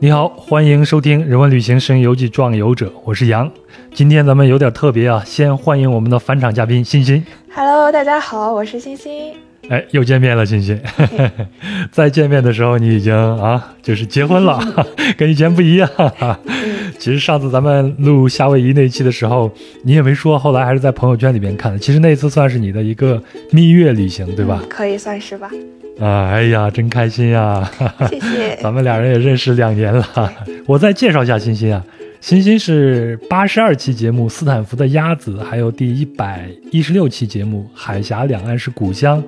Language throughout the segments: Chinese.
你好，欢迎收听《人文旅行声音游记壮游者》，我是杨。今天咱们有点特别啊，先欢迎我们的返场嘉宾欣欣。Hello，大家好，我是欣欣。哎，又见面了，欣欣。再见面的时候，你已经啊，就是结婚了，跟以前不一样。其实上次咱们录夏威夷那一期的时候，你也没说，后来还是在朋友圈里面看的。其实那次算是你的一个蜜月旅行，对吧？嗯可以算是吧。啊，哎呀，真开心呀！谢谢。咱们俩人也认识两年了。我再介绍一下欣欣啊，欣欣是八十二期节目《斯坦福的鸭子》，还有第一百一十六期节目《海峡两岸是故乡》，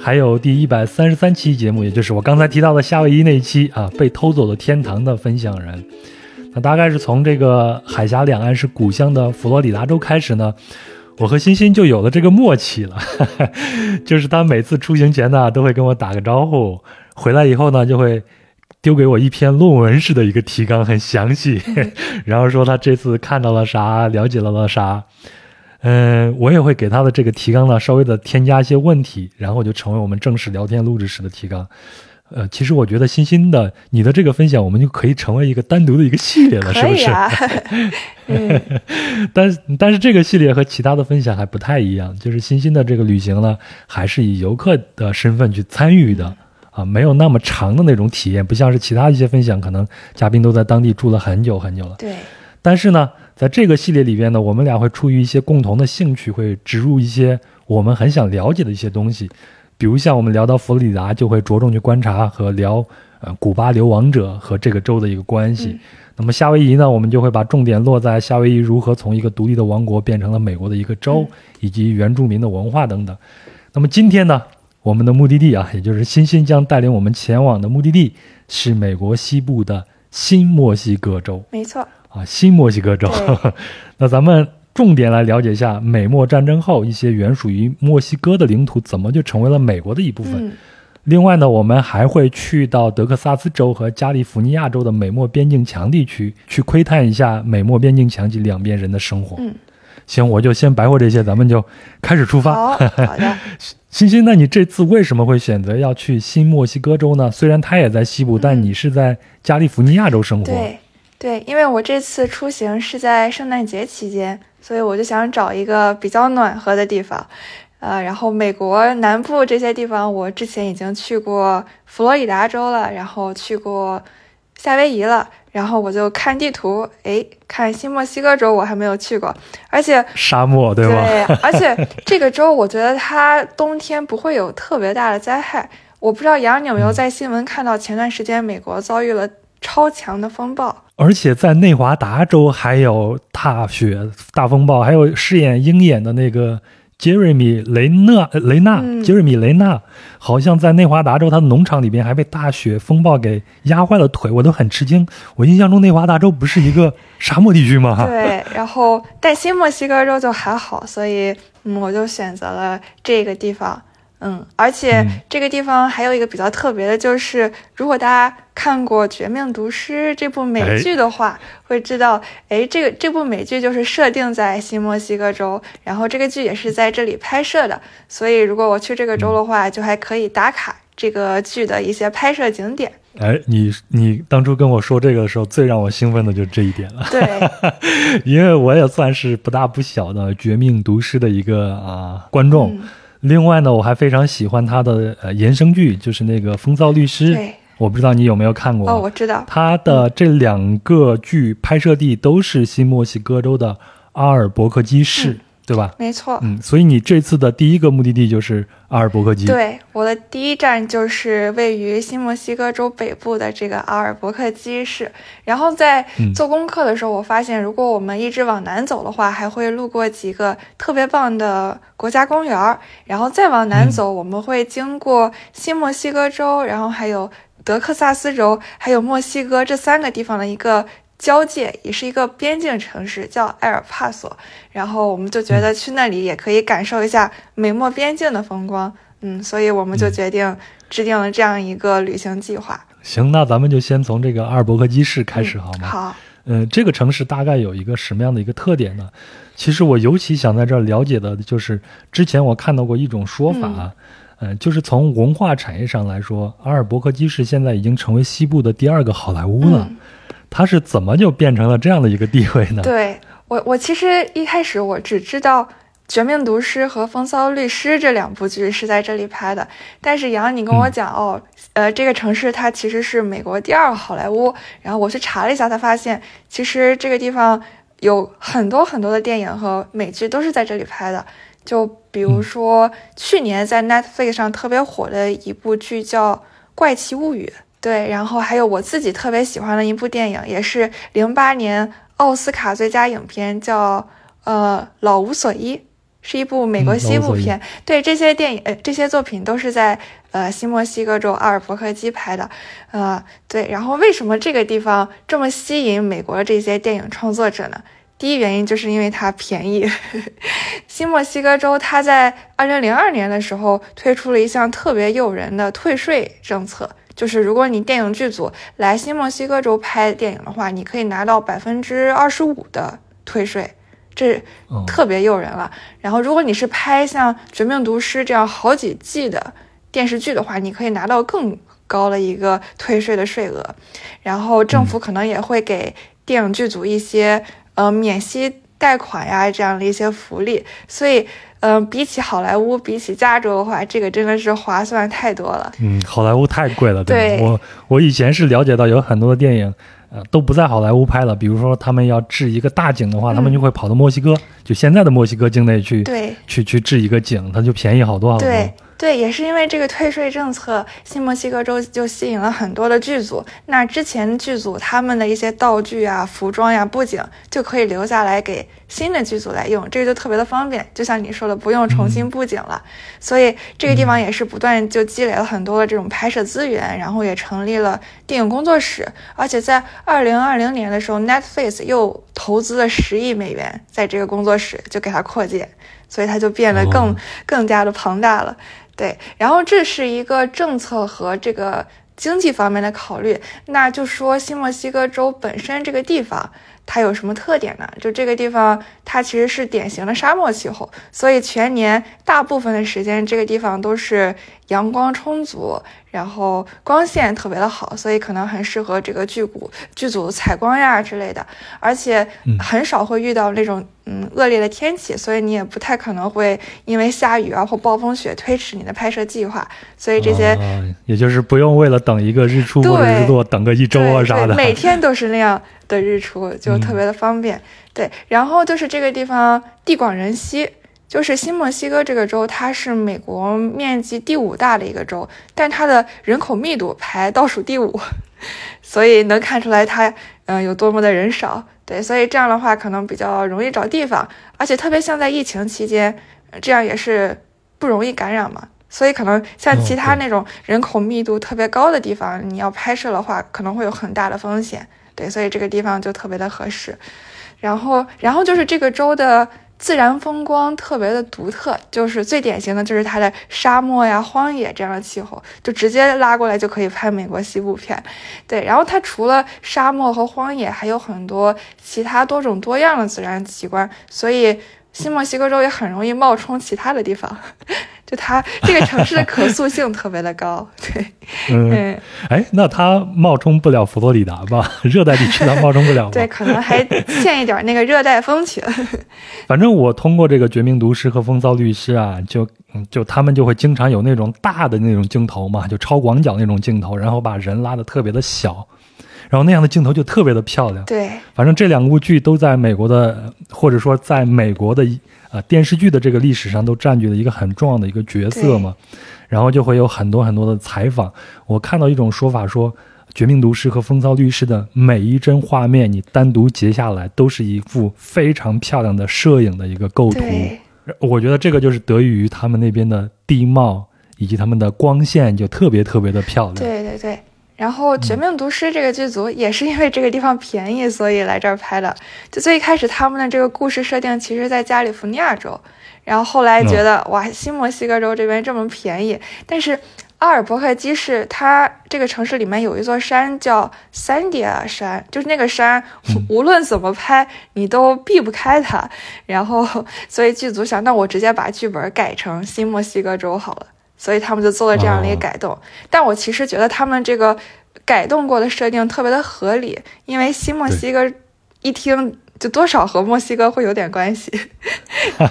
还有第一百三十三期节目，也就是我刚才提到的夏威夷那一期啊，被偷走的天堂的分享人。那大概是从这个海峡两岸是故乡的佛罗里达州开始呢。我和欣欣就有了这个默契了，就是他每次出行前呢，都会跟我打个招呼，回来以后呢，就会丢给我一篇论文式的一个提纲，很详细，然后说他这次看到了啥，了解了了啥。嗯，我也会给他的这个提纲呢，稍微的添加一些问题，然后就成为我们正式聊天录制时的提纲。呃，其实我觉得欣欣的你的这个分享，我们就可以成为一个单独的一个系列了，是不是？但是但是这个系列和其他的分享还不太一样，就是欣欣的这个旅行呢，还是以游客的身份去参与的啊，没有那么长的那种体验，不像是其他一些分享，可能嘉宾都在当地住了很久很久了。对，但是呢，在这个系列里边呢，我们俩会出于一些共同的兴趣，会植入一些我们很想了解的一些东西，比如像我们聊到佛罗里达，就会着重去观察和聊呃古巴流亡者和这个州的一个关系。嗯那么夏威夷呢，我们就会把重点落在夏威夷如何从一个独立的王国变成了美国的一个州，以及原住民的文化等等。那么今天呢，我们的目的地啊，也就是欣欣将带领我们前往的目的地是美国西部的新墨西哥州。没错。啊，新墨西哥州对。那咱们重点来了解一下美墨战争后一些原属于墨西哥的领土怎么就成为了美国的一部分。嗯，另外呢，我们还会去到德克萨斯州和加利福尼亚州的美墨边境墙地区，去窥探一下美墨边境墙及两边人的生活。嗯，行，我就先白活这些，咱们就开始出发。好好的。欣欣，那你这次为什么会选择要去新墨西哥州呢？虽然它也在西部，但嗯你是在加利福尼亚州生活。对对，因为我这次出行是在圣诞节期间，所以我就想找一个比较暖和的地方。呃，然后美国南部这些地方，我之前已经去过佛罗里达州了，然后去过夏威夷了，然后我就看地图，诶，看新墨西哥州我还没有去过，而且沙漠，对吗？对，而且 这个州我觉得它冬天不会有特别大的灾害。我不知道杨，你有没有在新闻看到前段时间美国遭遇了超强的风暴？而且在内华达州还有大雪、大风暴，还有饰演鹰眼的那个杰瑞米·雷纳呃雷纳，嗯杰瑞米·雷纳，好像在内华达州他的农场里边还被大雪风暴给压坏了腿，我都很吃惊。我印象中内华达州不是一个沙漠地区吗？对，然后但新墨西哥州就还好，所以嗯，我就选择了这个地方。嗯，而且嗯。这个地方还有一个比较特别的，就是如果大家看过《绝命毒师》这部哎美剧的话，会知道，哎，这个这部美剧就是设定在新墨西哥州，然后这个剧也是在这里拍摄的，所以如果我去这个州的话，就还可以打卡这个剧的一些拍摄景点。哎，你你当初跟我说这个的时候，最让我兴奋的就是这一点了，对，因为我也算是不大不小的《绝命毒师》的一个啊观众。嗯，另外呢，我还非常喜欢他的呃衍生剧，就是那个《风骚律师》。对，我不知道你有没有看过？哦，我知道，他的这两个剧拍摄地都是新墨西哥州的阿尔伯克基市，嗯对吧？没错。嗯，所以你这次的第一个目的地就是阿尔伯克基。，对，我的第一站就是位于新墨西哥州北部的这个阿尔伯克基市。然后在嗯做功课的时候，我发现如果我们一直往南走的话，还会路过几个特别棒的国家公园儿。然后再往南嗯走，我们会经过新墨西哥州，然后还有德克萨斯州，还有墨西哥这三个地方的一个。交界也是一个边境城市，叫埃尔帕索。然后我们就觉得去那里也可以感受一下美墨边境的风光。嗯，所以我们就嗯决定制定了这样一个旅行计划。行，那咱们就先从这个阿尔伯克基市开始好吗？好，嗯，这个城市大概有一个什么样的一个特点呢？其实我尤其想在这儿了解的就是，之前我看到过一种说法，嗯呃，就是从文化产业上来说，阿尔伯克基市现在已经成为西部的第二个好莱坞了。嗯它是怎么就变成了这样的一个地位呢？对我，我其实一开始我只知道。《绝命毒师》和《风骚律师》这两部剧是在这里拍的，但是杨，你跟我讲哦，呃，这个城市它其实是美国第二个好莱坞。然后我去查了一下，才发现其实这个地方有很多很多的电影和美剧都是在这里拍的。就比如说去年在 Netflix 上特别火的一部剧叫《怪奇物语》，对，然后还有我自己特别喜欢的一部电影，也是零八年奥斯卡最佳影片，叫呃《老无所依》。是一部美国西部片，对这些电影，呃，这些作品都是在呃新墨西哥州阿尔伯克基拍的，呃，对。然后为什么这个地方这么吸引美国的这些电影创作者呢？第一原因就是因为它便宜。新墨西哥州它在二零零二年的时候推出了一项特别诱人的退税政策，就是如果你电影剧组来新墨西哥州拍电影的话，你可以拿到百分之二十五的退税。这特别诱人了。然后，如果你是拍像《绝命毒师》这样好几季的电视剧的话，你可以拿到更高的一个退税的税额。然后，政府可能也会给电影剧组一些呃免息贷款呀这样的一些福利。所以，嗯，比起好莱坞，比起加州的话，这个真的是划算太多了。嗯，好莱坞太贵了。对，我我以前是了解到有很多的电影。呃，都不在好莱坞拍了。比如说，他们要制一个大景的话，他们就会跑到墨西哥，就现在的墨西哥境内去，对，去去制一个景，它就便宜好多好多。对。对，也是因为这个退税政策，新墨西哥州就吸引了很多的剧组。那之前剧组他们的一些道具啊、服装呀、布景就可以留下来给新的剧组来用，这个就特别的方便。就像你说的，不用重新布景了。所以这个地方也是不断就积累了很多的这种拍摄资源，然后也成立了电影工作室。而且在二零二零年的时候，Netflix 又投资了十亿美元在这个工作室，就给它扩建，所以它就变得更更加的庞大了。对，然后这是一个政策和这个经济方面的考虑，那就说新墨西哥州本身这个地方。它有什么特点呢？就这个地方，它其实是典型的沙漠气候，所以全年大部分的时间，这个地方都是阳光充足，然后光线特别的好，所以可能很适合这个剧组剧组采光呀之类的。而且很少会遇到那种嗯恶劣的天气，所以你也不太可能会因为下雨啊或暴风雪推迟你的拍摄计划。所以这些，也就是不用为了等一个日出或者日落等个一周啊啥的，每天都是那样。的日出就特别的方便，对，然后就是这个地方地广人稀，就是新墨西哥这个州，它是美国面积第五大的一个州，但它的人口密度排倒数第五，所以能看出来它嗯有多么的人少，对，所以这样的话可能比较容易找地方，而且特别像在疫情期间，这样也是不容易感染嘛，所以可能像其他那种人口密度特别高的地方，你要拍摄的话，可能会有很大的风险。对，所以这个地方就特别的合适，然后，然后就是这个州的自然风光特别的独特，就是最典型的就是它的沙漠呀、荒野这样的气候，就直接拉过来就可以拍美国西部片。对，然后它除了沙漠和荒野，还有很多其他多种多样的自然奇观，所以新墨西哥州也很容易冒充其他的地方。就它这个城市的可塑性特别的高，对，嗯，哎，那它冒充不了佛罗里达吧？热带地区它冒充不了，对，可能还欠一点那个热带风情。反正我通过这个《绝命毒师》和《风骚律师》啊，就就他们就会经常有那种大的那种镜头嘛，就超广角那种镜头，然后把人拉的特别的小。然后那样的镜头就特别的漂亮。对，反正这两部剧都在美国的，或者说在美国的呃电视剧的这个历史上都占据了一个很重要的一个角色嘛。然后就会有很多很多的采访。我看到一种说法说，《绝命毒师》和《风骚律师》的每一帧画面，你单独截下来，都是一幅非常漂亮的摄影的一个构图。我觉得这个就是得益于他们那边的地貌以及他们的光线，就特别特别的漂亮。对对对。然后《绝命毒师》这个剧组也是因为这个地方便宜，所以来这儿拍的。就最一开始他们的这个故事设定，其实在加利福尼亚州，然后后来觉得哇，新墨西哥州这边这么便宜，但是阿尔伯克基市它这个城市里面有一座山叫三迪亚山，就是那个山无论怎么拍你都避不开它，然后所以剧组想，那我直接把剧本改成新墨西哥州好了。所以他们就做了这样的一个改动，但我其实觉得他们这个改动过的设定特别的合理，因为新墨西哥一听就多少和墨西哥会有点关系。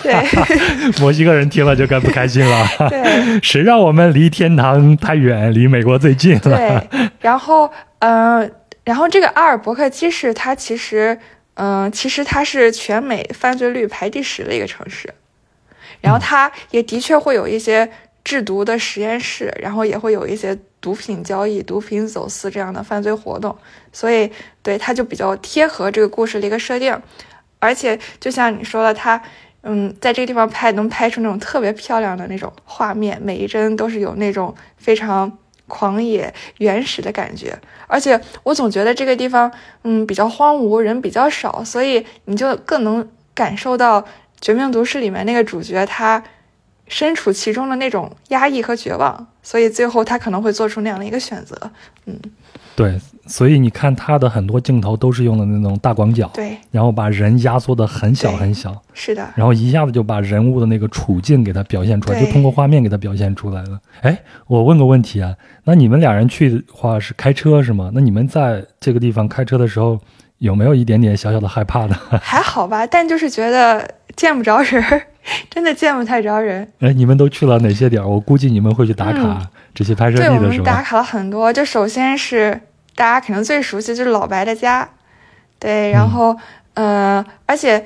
对，墨西哥人听了就更不开心了。对，谁让我们离天堂太远，离美国最近了？对，然后，嗯，然后这个阿尔伯克基市，它其实，嗯，其实它是全美犯罪率排第十的一个城市，然后它也的确会有一些制毒的实验室，然后也会有一些毒品交易、毒品走私这样的犯罪活动，所以对它就比较贴合这个故事的一个设定，而且就像你说的，它。嗯，在这个地方拍能拍出那种特别漂亮的那种画面，每一帧都是有那种非常狂野、原始的感觉。而且我总觉得这个地方，嗯，比较荒芜，人比较少，所以你就更能感受到《绝命毒师》里面那个主角他身处其中的那种压抑和绝望，所以最后他可能会做出那样的一个选择。嗯。对，所以你看他的很多镜头都是用的那种大广角，对，然后把人压缩的很小很小，是的，然后一下子就把人物的那个处境给他表现出来，就通过画面给他表现出来了。哎，我问个问题啊，那你们俩人去的话是开车是吗？那你们在这个地方开车的时候有没有一点点小小的害怕呢？还好吧，但就是觉得见不着人，真的见不太着人。哎，你们都去了哪些点？我估计你们会去打卡这些拍摄？对，我们打卡了很多，就首先是。大家可能最熟悉就是老白的家，对，然后，嗯，而且，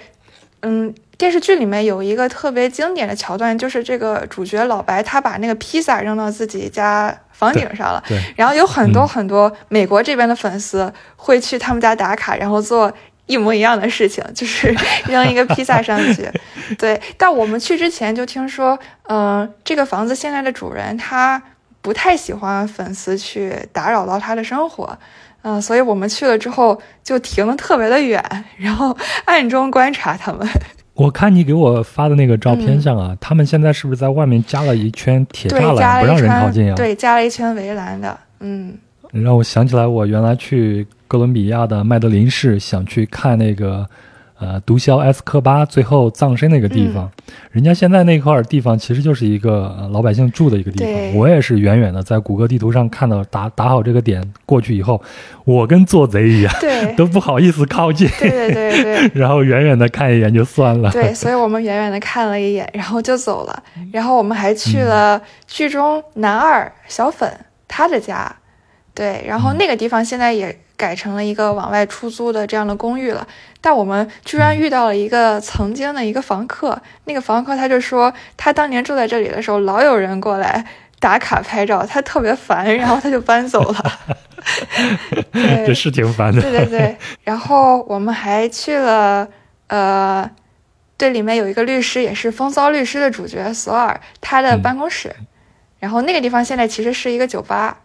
嗯，电视剧里面有一个特别经典的桥段，就是这个主角老白他把那个披萨扔到自己家房顶上了，对，然后有很多很多美国这边的粉丝会去他们家打卡，然后做一模一样的事情，就是 扔一个披萨上去，对。但我们去之前就听说，嗯，这个房子现在的主人他。不太喜欢粉丝去打扰到他的生活，嗯，所以我们去了之后就停的特别的远，然后暗中观察他们。我看你给我发的那个照片上啊，他们现在是不是在外面加了一圈铁栅栏，不让人靠近啊？对，加了一圈围栏的，嗯。让我想起来，我原来去哥伦比亚的麦德林市，想去看那个。呃，毒枭埃斯科巴最后葬身那个地方，人家现在那块地方其实就是一个老百姓住的一个地方。我也是远远的在谷歌地图上看到打打好这个点过去以后，我跟做贼一样，对，都不好意思靠近，对对对对，然后远远的看一眼就算了。对，所以我们远远的看了一眼，然后就走了。然后我们还去了剧中男二小粉他的家，对，然后那个地方现在也。改成了一个往外出租的这样的公寓了，但我们居然遇到了一个曾经的一个房客，那个房客他就说，他当年住在这里的时候，老有人过来打卡拍照，他特别烦，然后他就搬走了。这是挺烦的。对对对，然后我们还去了，呃，对，里面有一个律师，也是《风骚律师》的主角索尔，他的办公室，然后那个地方现在其实是一个酒吧。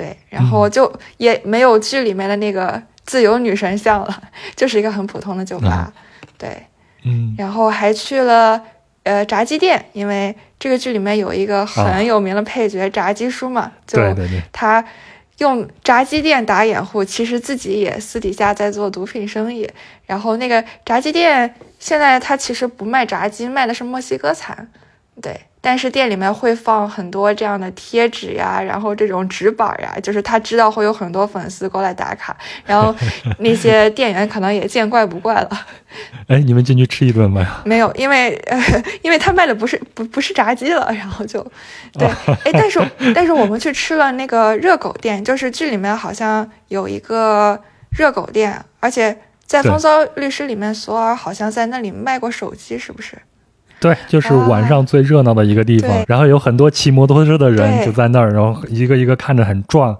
对，然后就也没有剧里面的那个自由女神像了，就是一个很普通的酒吧。对，嗯，然后还去了呃炸鸡店，因为这个剧里面有一个很有名的配角炸鸡叔嘛，就他用炸鸡店打掩护，其实自己也私底下在做毒品生意。然后那个炸鸡店现在他其实不卖炸鸡，卖的是墨西哥餐。对。但是店里面会放很多这样的贴纸呀，然后这种纸板呀，就是他知道会有很多粉丝过来打卡，然后 那些店员可能也见怪不怪了。哎，你们进去吃一顿没有？没有，因为呃，因为他卖的不是不不是炸鸡了，然后就对。哎，但是但是我们去吃了那个热狗店，就是剧里面好像有一个热狗店，而且在《风骚律师》里面，索尔好像在那里卖过手机，是不是？对，就是晚上最热闹的一个地方，然后有很多骑摩托车的人就在那儿，然后一个一个看着很壮。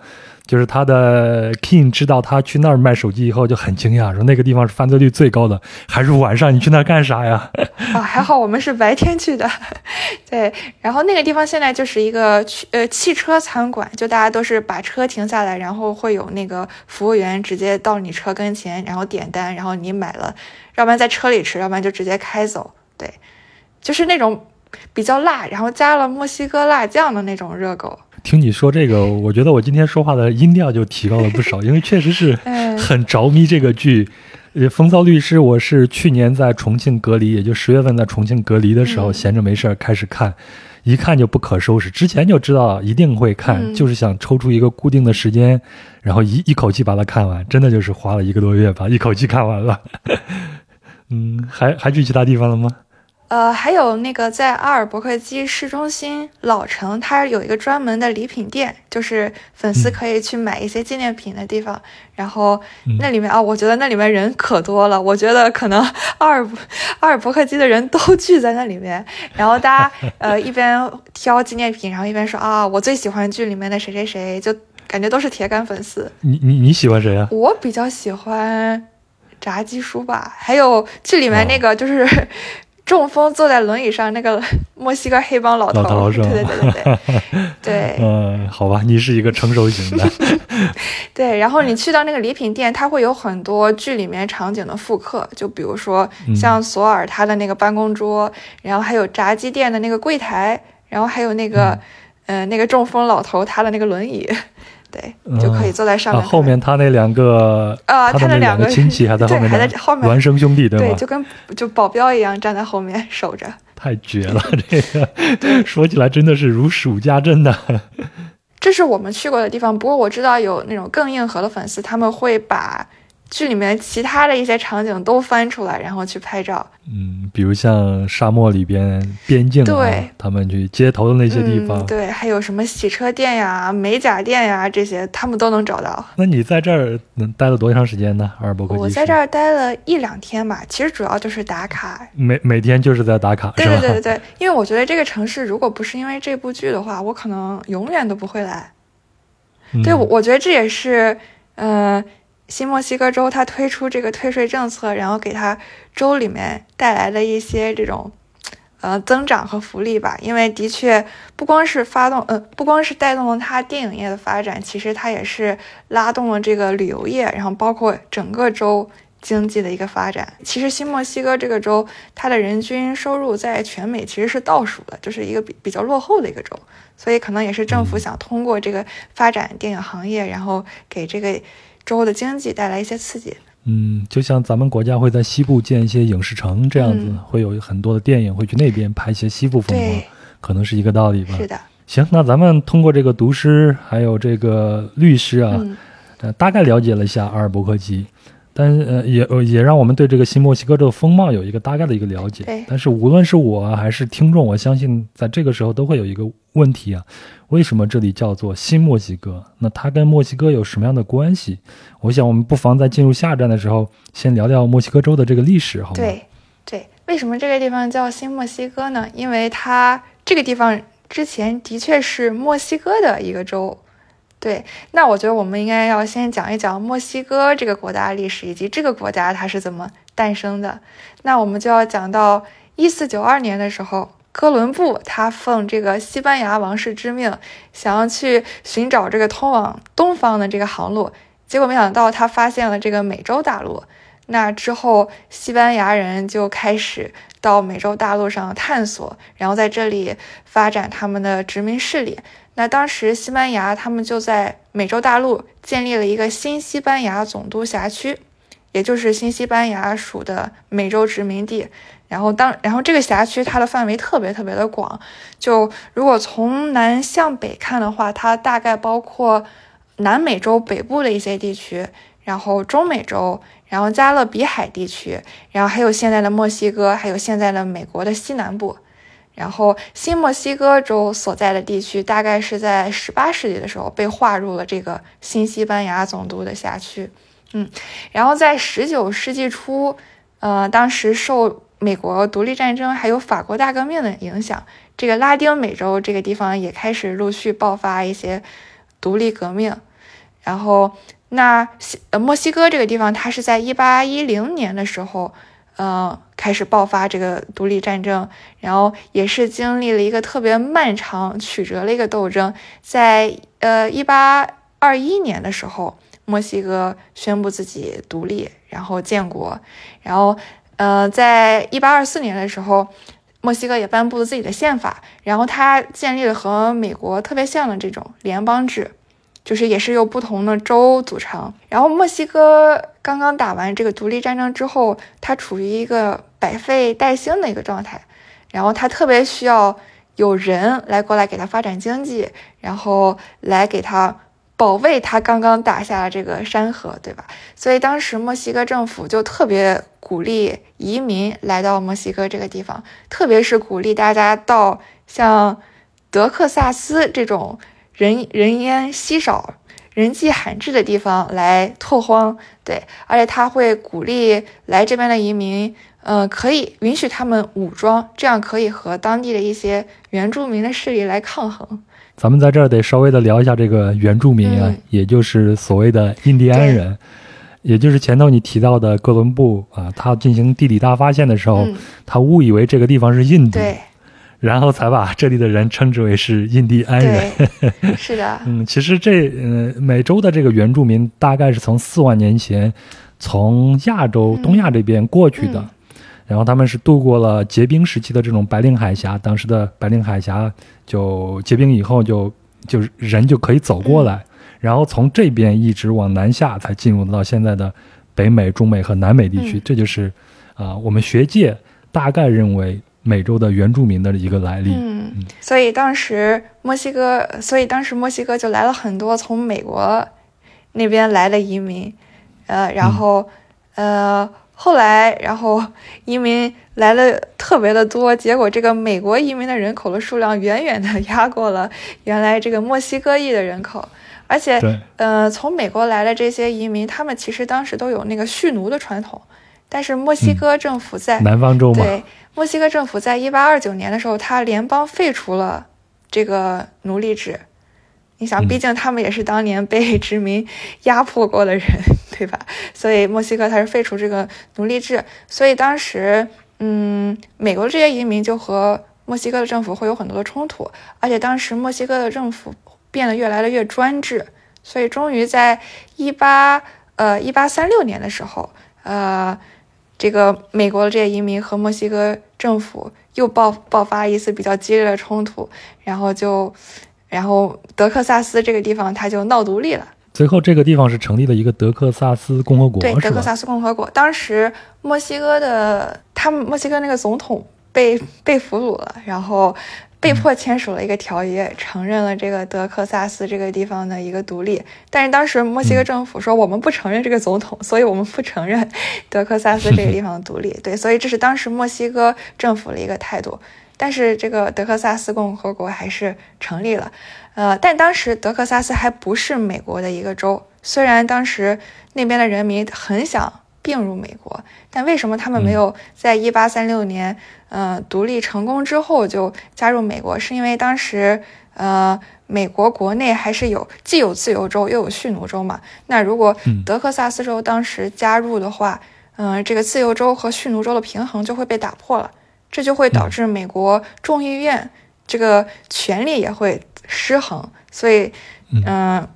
就是他的 King 知道他去那儿卖手机以后就很惊讶，说那个地方是犯罪率最高的，还是晚上？你去那儿干啥呀？啊，还好我们是白天去的。对，然后那个地方现在就是一个去呃汽车餐馆，就大家都是把车停下来，然后会有那个服务员直接到你车跟前，然后点单，然后你买了，要不然在车里吃，要不然就直接开走。对。就是那种比较辣，然后加了墨西哥辣酱的那种热狗。听你说这个，我觉得我今天说话的音调就提高了不少，因为确实是 很着迷这个剧。呃，风骚律师，我是去年在重庆隔离，也就十月份在重庆隔离的时候，嗯闲着没事儿开始看，一看就不可收拾。之前就知道一定会看，嗯就是想抽出一个固定的时间，然后一一口气把它看完，真的就是花了一个多月吧，一口气看完了。嗯，还还去其他地方了吗？呃，还有那个在阿尔伯克基市中心老城，它有一个专门的礼品店，就是粉丝嗯可以去买一些纪念品的地方。然后嗯那里面啊、我觉得那里面人可多了，我觉得可能阿尔阿尔伯克基的人都聚在那里面，然后大家呃一边挑纪念品，然后一边说啊，我最喜欢剧里面的谁谁谁，就感觉都是铁杆粉丝。你你你喜欢谁啊？我比较喜欢炸鸡叔吧，还有剧里面那个就是、中风坐在轮椅上那个 墨西哥黑帮老头，老头是吧？对对对对。对。对 嗯，好吧，你是一个成熟型的。对。然后你去到那个礼品店，它会有很多剧里面场景的复刻，就比如说嗯。像索尔他的那个办公桌，然后还有炸鸡店的那个柜台，然后还有那个、嗯。呃那个中风老头他的那个轮椅，对，就可以坐在上啊，面看。后面他那两个啊，他的那两个亲戚 还在后面，还在后面孪生兄弟，对吧对，就跟就保镖一样站在后面 守着。太绝了，这个说起来真的是如数家珍的。这是我们去过的地方，不过我知道有那种更硬核的粉丝，他们会把剧里面其他的一些场景都翻出来，然后去拍照。嗯，比如像沙漠里边边境啊对，他们去街头的那些地方。嗯，对，还有什么洗车店呀、美甲店呀这些，他们都能找到。那你在这儿能待了多长时间呢？阿尔伯克基市我在这儿待了一两天吧，其实主要就是打卡。每每天就是在打卡，对？对对对对，因为我觉得这个城市如果不是因为这部剧的话，我可能永远都不会来。嗯对，我我觉得这也是，呃，新墨西哥州它推出这个退税政策，然后给它州里面带来的一些这种，呃，增长和福利吧。因为的确不光是发动，呃，不光是带动了它电影业的发展，其实它也是拉动了这个旅游业，然后包括整个州。经济的一个发展，其实新墨西哥这个州，它的人均收入在全美其实是倒数的，就是一个比比较落后的一个州，所以可能也是政府嗯想通过这个发展电影行业，然后给这个州的经济带来一些刺激。嗯，就像咱们国家会在西部建一些影视城这样子，嗯会有很多的电影会去那边拍一些西部风光，，可能是一个道理吧。是的，行，那咱们通过这个读诗还有这个律师啊，嗯，呃，大概了解了一下阿尔伯克基，但是呃也呃也让我们对这个新墨西哥州的风貌有一个大概的一个了解对。但是无论是我啊还是听众，我相信在这个时候都会有一个问题啊，为什么这里叫做新墨西哥？那它跟墨西哥有什么样的关系？我想我们不妨在进入下站的时候，先聊聊墨西哥州的这个历史，好吗？对对。为什么这个地方叫新墨西哥呢？因为它这个地方之前的确是墨西哥的一个州。对，那我觉得我们应该要先讲一讲墨西哥这个国家历史，以及这个国家它是怎么诞生的。那我们就要讲到一四九二年的时候，哥伦布他奉这个西班牙王室之命，想要去寻找这个通往东方的这个航路，结果没想到他发现了这个美洲大陆。那之后，西班牙人就开始到美洲大陆上探索，然后在这里发展他们的殖民势力。那当时西班牙他们就在美洲大陆建立了一个新西班牙总督辖区，也就是新西班牙属的美洲殖民地。然后当然后这个辖区它的范围特别特别的广，就如果从南向北看的话，它大概包括南美洲北部的一些地区，然后中美洲，然后加勒比海地区，然后还有现在的墨西哥，还有现在的美国的西南部。然后新墨西哥州所在的地区，大概是在十八世纪的时候被划入了这个新西班牙总督的辖区。嗯，然后在十九世纪初，呃，当时受美国独立战争还有法国大革命的影响，这个拉丁美洲这个地方也开始陆续爆发一些独立革命。然后，那西呃墨西哥这个地方，它是在一八一零年的时候，呃，开始爆发这个独立战争，然后也是经历了一个特别漫长曲折的一个斗争。在呃一八二一年的时候，墨西哥宣布自己独立，然后建国，然后呃，在一八二四年的时候。墨西哥也颁布了自己的宪法，然后它建立了和美国特别像的这种联邦制，就是也是由不同的州组成。然后墨西哥刚刚打完这个独立战争之后，它处于一个百废待兴的一个状态，然后它特别需要有人来过来给它发展经济，然后来给它保卫它刚刚打下的这个山河，对吧？所以当时墨西哥政府就特别鼓励移民来到墨西哥这个地方，特别是鼓励大家到像德克萨斯这种。人人烟稀少、人迹罕至的地方来拓荒，对，而且他会鼓励来这边的移民，呃，可以允许他们武装，这样可以和当地的一些原住民的势力来抗衡。咱们在这儿得稍微的聊一下这个原住民啊，也就是所谓的印第安人，也就是前头你提到的哥伦布啊，他进行地理大发现的时候，他误以为这个地方是印度。对。然后才把这里的人称之为是印第安人。是的。嗯，其实这呃，美洲的这个原住民大概是从四万年前从亚洲东亚这边过去的，然后他们是度过了结冰时期的这种白令海峡，当时的白令海峡就结冰以后，就就人就可以走过来，然后从这边一直往南下，才进入到现在的北美、中美和南美地区。这就是啊，我们学界大概认为。美洲的原住民的一个来历，嗯，所以当时墨西哥，所以当时墨西哥就来了很多从美国那边来的移民，呃，然后，呃，后来，然后移民来了特别的多，结果这个美国移民的人口的数量远远的压过了原来这个墨西哥裔的人口，而且，呃，从美国来的这些移民，他们其实当时都有那个蓄奴的传统，但是墨西哥政府在南方州嘛，对。墨西哥政府在一八二九年的时候，他联邦废除了这个奴隶制。你想，毕竟他们也是当年被殖民压迫过的人，对吧？所以墨西哥它是废除这个奴隶制。所以当时，嗯，美国的这些移民就和墨西哥的政府会有很多的冲突。而且当时墨西哥的政府变得越来的越专制，所以终于在一八呃一八三六年的时候，呃。这个美国的这些移民和墨西哥政府又爆爆发一次比较激烈的冲突，然后就，然后德克萨斯这个地方他就闹独立了。最后这个地方是成立了一个德克萨斯共和国，对，德克萨斯共和国。当时墨西哥的他们墨西哥那个总统被被俘虏了，然后。被迫签署了一个条约，承认了这个德克萨斯这个地方的一个独立。但是当时墨西哥政府说，我们不承认这个总统，所以我们不承认 德克萨斯这个地方的独立。对，所以这是当时墨西哥政府的一个态度。但是这个德克萨斯共和国还是成立了。呃，但当时德克萨斯还不是美国的一个州，虽然当时那边的人民很想。并入美国，但为什么他们没有在一八三六年，呃，独立成功之后就加入美国？是因为当时，呃，美国国内还是有既有自由州又有蓄奴州嘛？那如果德克萨斯州当时加入的话，嗯，这个自由州和蓄奴州的平衡就会被打破了，这就会导致美国众议院这个权力也会失衡，所以，嗯。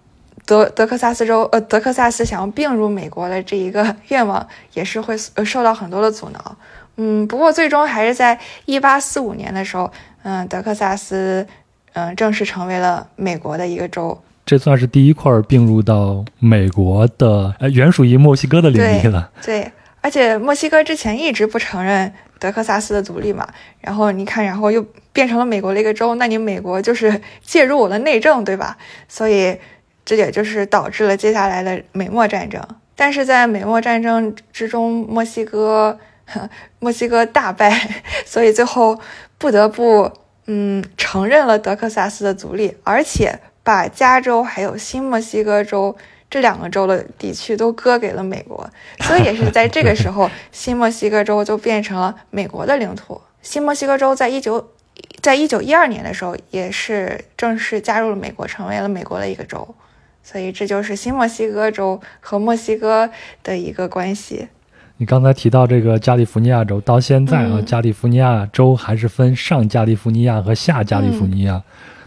德德克萨斯州，呃，德克萨斯想要并入美国的这一个 愿望，也是会受到很多的阻挠。嗯，不过最终还是在一八四五年的时候，嗯，德克萨斯，嗯，正式成为了美国的一个州。这算是第一块并入到美国的，呃，原属于墨西哥的领域了。对，而且墨西哥之前一直不承认德克萨斯的独立嘛，然后你看，然后又变成了美国的一个州，那你美国就是 介入我的内政，对吧？所以。这也就是导致了接下来的美墨战争，但是在美墨战争之中，墨西哥 墨西哥大败，所以最后不得不嗯承认了德克萨斯的独立，而且把加州还有新墨西哥州这两个州的地区都割给了美国，所以也是在这个时候，新墨西哥州就变成了美国的领土。新墨西哥州在一九在一九一二年的时候，也是正式加入了美国，成为了美国的一个州。所以这就是新墨西哥州和墨西哥的一个关系。你刚才提到这个加利福尼亚州，到现在啊，加利福尼亚州还是分上加利福尼亚和下加利福尼亚。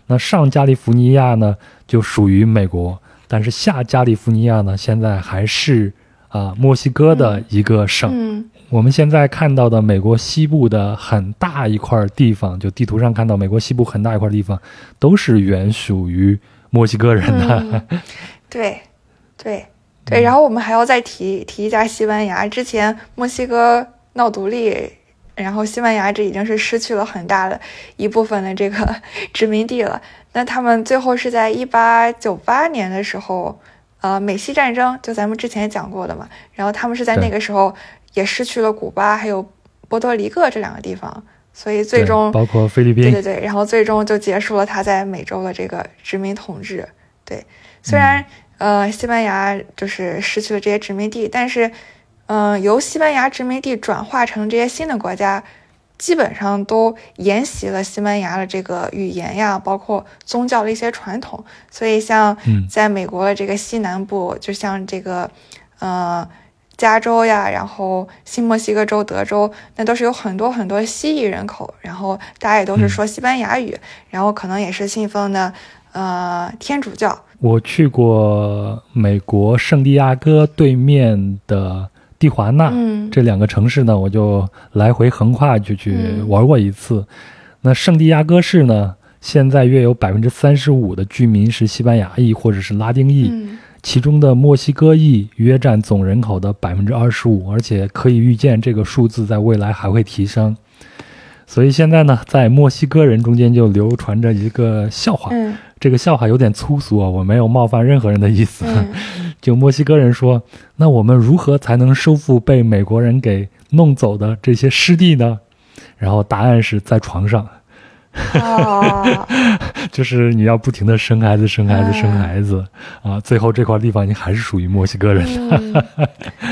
那上加利福尼亚呢，就属于美国，但是下加利福尼亚呢，现在还是啊墨西哥的一个省。我们现在看到的美国西部的很大一块地方，就地图上看到美国西部很大一块地方，都是原属于。墨西哥人的。对，对，对。然后我们还要再提提一下西班牙。之前墨西哥闹独立，然后西班牙这已经是失去了很大的一部分的这个殖民地了。那他们最后是在一八九八年的时候，呃，美西战争就咱们之前讲过的嘛。然后他们是在那个时候也失去了古巴还有波多黎各这两个地方。所以最终包括菲律宾，对对对，然后最终就结束了他在美洲的这个殖民统治。对，虽然呃西班牙就是失去了这些殖民地，但是嗯由西班牙殖民地转化成这些新的国家，基本上都沿袭了西班牙的这个语言呀，包括宗教的一些传统。所以像在美国的这个西南部，就像这个呃。加州呀，然后新墨西哥州、德州，那都是有很多很多西裔人口，然后大家也都是说西班牙语，然后可能也是信奉的呃天主教。我去过美国圣地亚哥对面的蒂华纳，这两个城市呢，我就来回横跨就去玩过一次。那圣地亚哥市呢，现在约有百分之三十五的居民是西班牙裔或者是拉丁裔。其中的墨西哥裔约占总人口的百分之二十五，而且可以预见这个数字在未来还会提升。所以现在呢，在墨西哥人中间就流传着一个笑话，这个笑话有点粗俗啊，我没有冒犯任何人的意思。就墨西哥人说：“那我们如何才能收复被美国人给弄走的这些失地呢？”然后答案是在床上。啊，就是你要不停的生孩子、生孩子、生孩子啊，最后这块地方你还是属于墨西哥人的。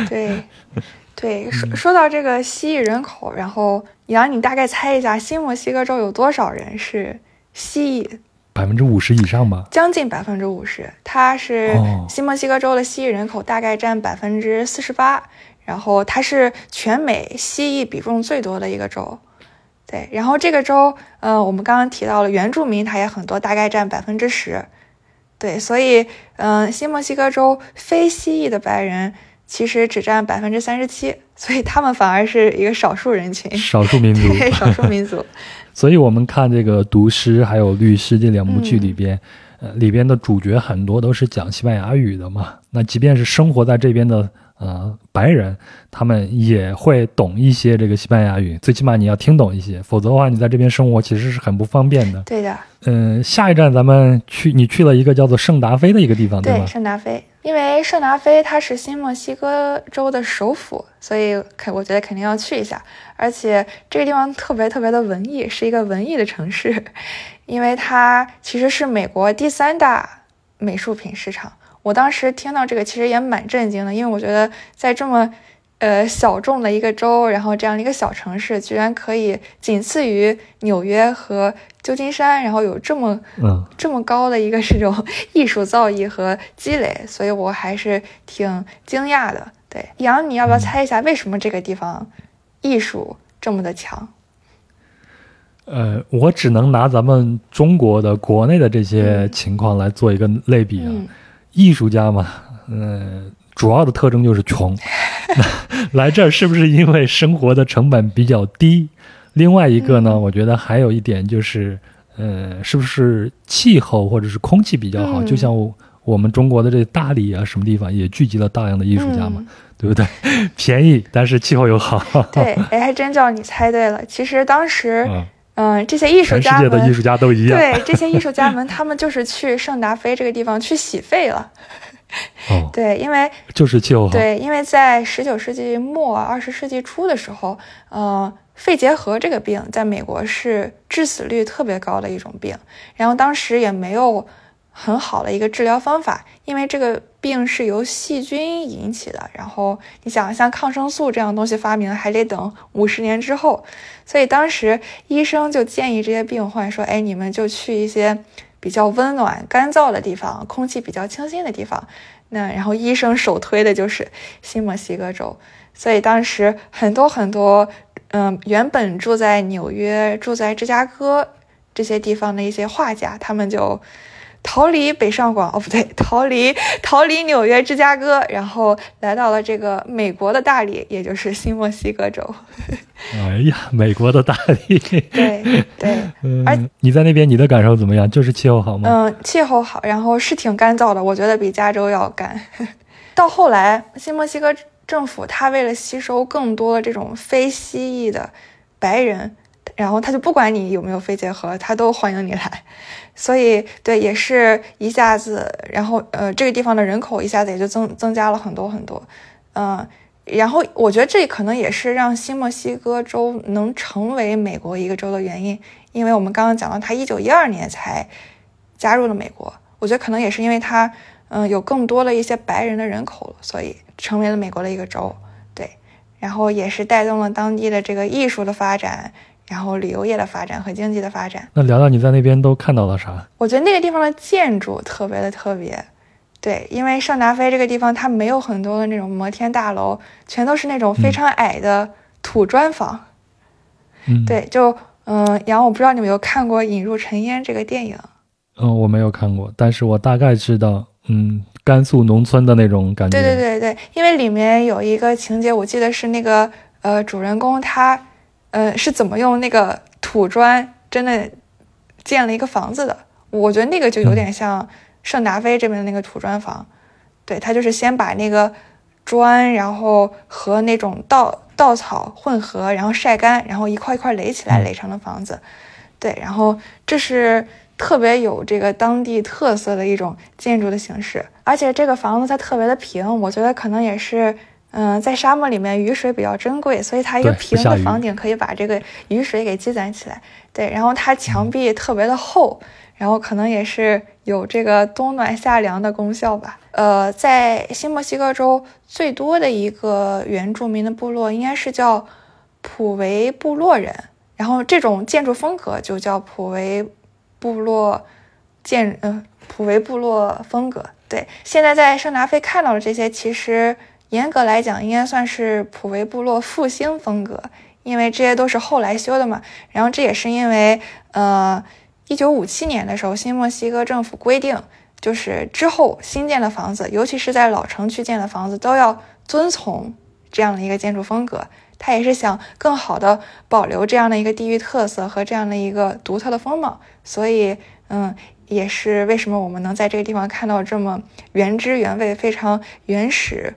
对，对，说说到这个蜥蜴人口，然后杨，你大概猜一下，新墨西哥州有多少人是蜥蜴？百分之五十以上吧，将近百分之五十。它是新墨西哥州的蜥蜴人口大概占百分之四十八，然后它是全美蜥蜴比重最多的一个州。对，然后这个州，嗯，我们刚刚提到了原住民，它也很多，大概占百分之十。对，所以，嗯，新墨西哥州非蜥蜴的白人其实只占百分之三十七，所以他们反而是一个少数人群，少数民族，对，少数民族。所以我们看这个《毒师》还有《律师》这两部剧里边，呃，里边的主角很多都是讲西班牙语的嘛。那即便是生活在这边的。呃，白人他们也会懂一些这个西班牙语，最起码你要听懂一些，否则的话，你在这边生活其实是很不方便的。对的。嗯，下一站咱们去，你去了一个叫做圣达菲的一个地方，对吧？圣达菲，因为圣达菲它是新墨西哥州的首府，所以肯我觉得肯定要去一下。而且这个地方特别特别的文艺，是一个文艺的城市，因为它其实是美国第三大美术品市场。我当时听到这个，其实也蛮震惊的，因为我觉得在这么，呃小众的一个州，然后这样的一个小城市，居然可以仅次于纽约和旧金山，然后有这么嗯这么高的一个这种 艺术造诣和积累，所以我还是挺惊讶的。对，杨，你要不要猜一下为什么这个地方艺术这么的强？呃，我只能拿咱们中国的国内的这些情况来做一个类比啊。艺术家嘛，嗯，主要的特征就是穷。来这儿是不是因为生活的成本比较低？另外一个呢，我觉得还有一点就是，呃，是不是气候或者是空气比较好？就像我们中国的这大理啊，什么地方也聚集了大量的艺术家嘛，对不对？便宜，但是气候又好。对，哎，还真叫你猜对了。其实当时。嗯，这些艺术家们，世界的艺术家都一样。对，这些艺术家们，他们就是去圣达菲这个地方去洗肺了。哦，对，因为就是气候好。对，因为在十九世纪末、二十世纪初的时候，呃，肺结核这个病在美国是致死率特别高的一种病，然后当时也没有。很好的一个治疗方法，因为这个病是由细菌引起的。然后你想，像抗生素这样东西发明还得等五十年之后，所以当时医生就建议这些病患说：“哎，你们就去一些比较温暖、干燥的地方，空气比较清新的地方。”那然后医生首推的就是新墨西哥州。所以当时很多很多，嗯，原本住在纽约、住在芝加哥这些地方的一些画家，他们就。逃离北上广哦，不对，逃离逃离纽约、芝加哥，然后来到了这个美国的大理，也就是新墨西哥州。哎呀，美国的大理。对对，而你在那边，你的感受怎么样？就是气候好吗？嗯，气候好，然后是挺干燥的，我觉得比加州要干。到后来，新墨西哥政府他为了吸收更多的这种非西裔的白人。然后他就不管你有没有肺结核，他都欢迎你来，所以对，也是一下子，然后呃，这个地方的人口一下子也就增增加了很多很多，嗯，然后我觉得这可能也是让新墨西哥州能成为美国一个州的原因，因为我们刚刚讲到，他一九一二年才加入了美国，我觉得可能也是因为他嗯有更多的一些白人的人口，所以成为了美国的一个州，对，然后也是带动了当地的这个艺术的发展。然后旅游业的发展和经济的发展。那聊聊你在那边都看到了啥？我觉得那个地方的建筑特别的特别，对，因为圣达菲这个地方它没有很多的那种摩天大楼，全都是那种非常矮的土砖房。嗯，对，就嗯，然后我不知道你们有看过《引入尘烟》这个电影？嗯，我没有看过，但是我大概知道，嗯，甘肃农村的那种感觉。对对对对，因为里面有一个情节，我记得是那个呃主人公他。呃，是怎么用那个土砖真的建了一个房子的？我觉得那个就有点像圣达菲这边的那个土砖房。对他就是先把那个砖，然后和那种稻稻草混合，然后晒干，然后一块一块垒起来垒成了房子。对，然后这是特别有这个当地特色的一种建筑的形式，而且这个房子它特别的平，我觉得可能也是。嗯，在沙漠里面，雨水比较珍贵，所以它一个平的房顶可以把这个雨水给积攒起来。对，然后它墙壁特别的厚，然后可能也是有这个冬暖夏凉的功效吧。呃，在新墨西哥州最多的一个原住民的部落应该是叫普维部落人，然后这种建筑风格就叫普维部落建，呃，普维部落风格。对，现在在圣达菲看到的这些，其实。严格来讲，应该算是普维部落复兴风格，因为这些都是后来修的嘛。然后这也是因为，呃，一九五七年的时候，新墨西哥政府规定，就是之后新建的房子，尤其是在老城区建的房子，都要遵从这样的一个建筑风格。他也是想更好的保留这样的一个地域特色和这样的一个独特的风貌。所以，嗯，也是为什么我们能在这个地方看到这么原汁原味、非常原始。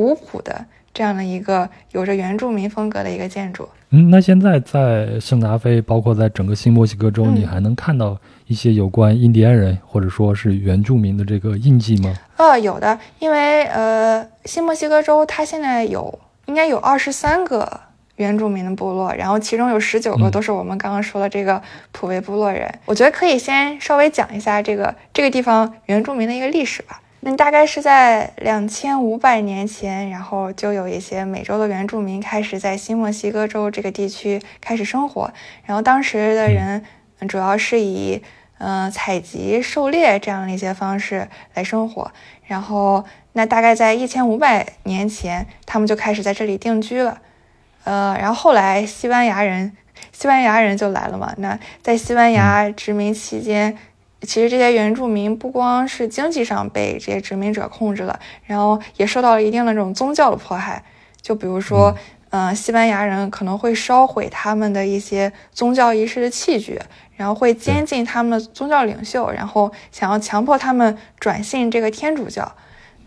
古朴的这样的一个有着原住民风格的一个建筑。嗯，那现在在圣达菲，包括在整个新墨西哥州，你还能看到一些有关印第安人或者说是原住民的这个印记吗？呃，有的，因为呃，新墨西哥州它现在有应该有二十三个原住民的部落，然后其中有十九个都是我们刚刚说的这个普维部落人。我觉得可以先稍微讲一下这个这个地方原住民的一个历史吧。那大概是在两千五百年前，然后就有一些美洲的原住民开始在新墨西哥州这个地区开始生活。然后当时的人主要是以嗯采集、狩猎这样的一些方式来生活。然后那大概在一千五百年前，他们就开始在这里定居了。呃，然后后来西班牙人，西班牙人就来了嘛。那在西班牙殖民期间。其实这些原住民不光是经济上被这些殖民者控制了，然后也受到了一定的这种宗教的迫害。就比如说，嗯，西班牙人可能会烧毁他们的一些宗教仪式的器具，然后会监禁他们的宗教领袖，然后想要强迫他们转信这个天主教。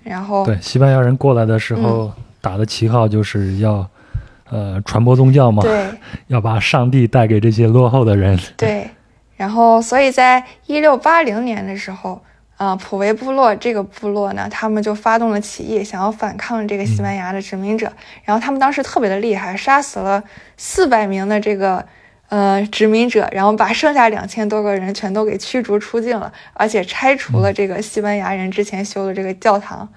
然后，对西班牙人过来的时候打的旗号就是要，呃，传播宗教嘛，对，要把上帝带给这些落后的人。对。然后，所以在一六八零年的时候，呃，普维部落这个部落呢，他们就发动了起义，想要反抗这个西班牙的殖民者。然后他们当时特别的厉害，杀死了四百名的这个呃殖民者，然后把剩下两千多个人全都给驱逐出境了，而且拆除了这个西班牙人之前修的这个教堂。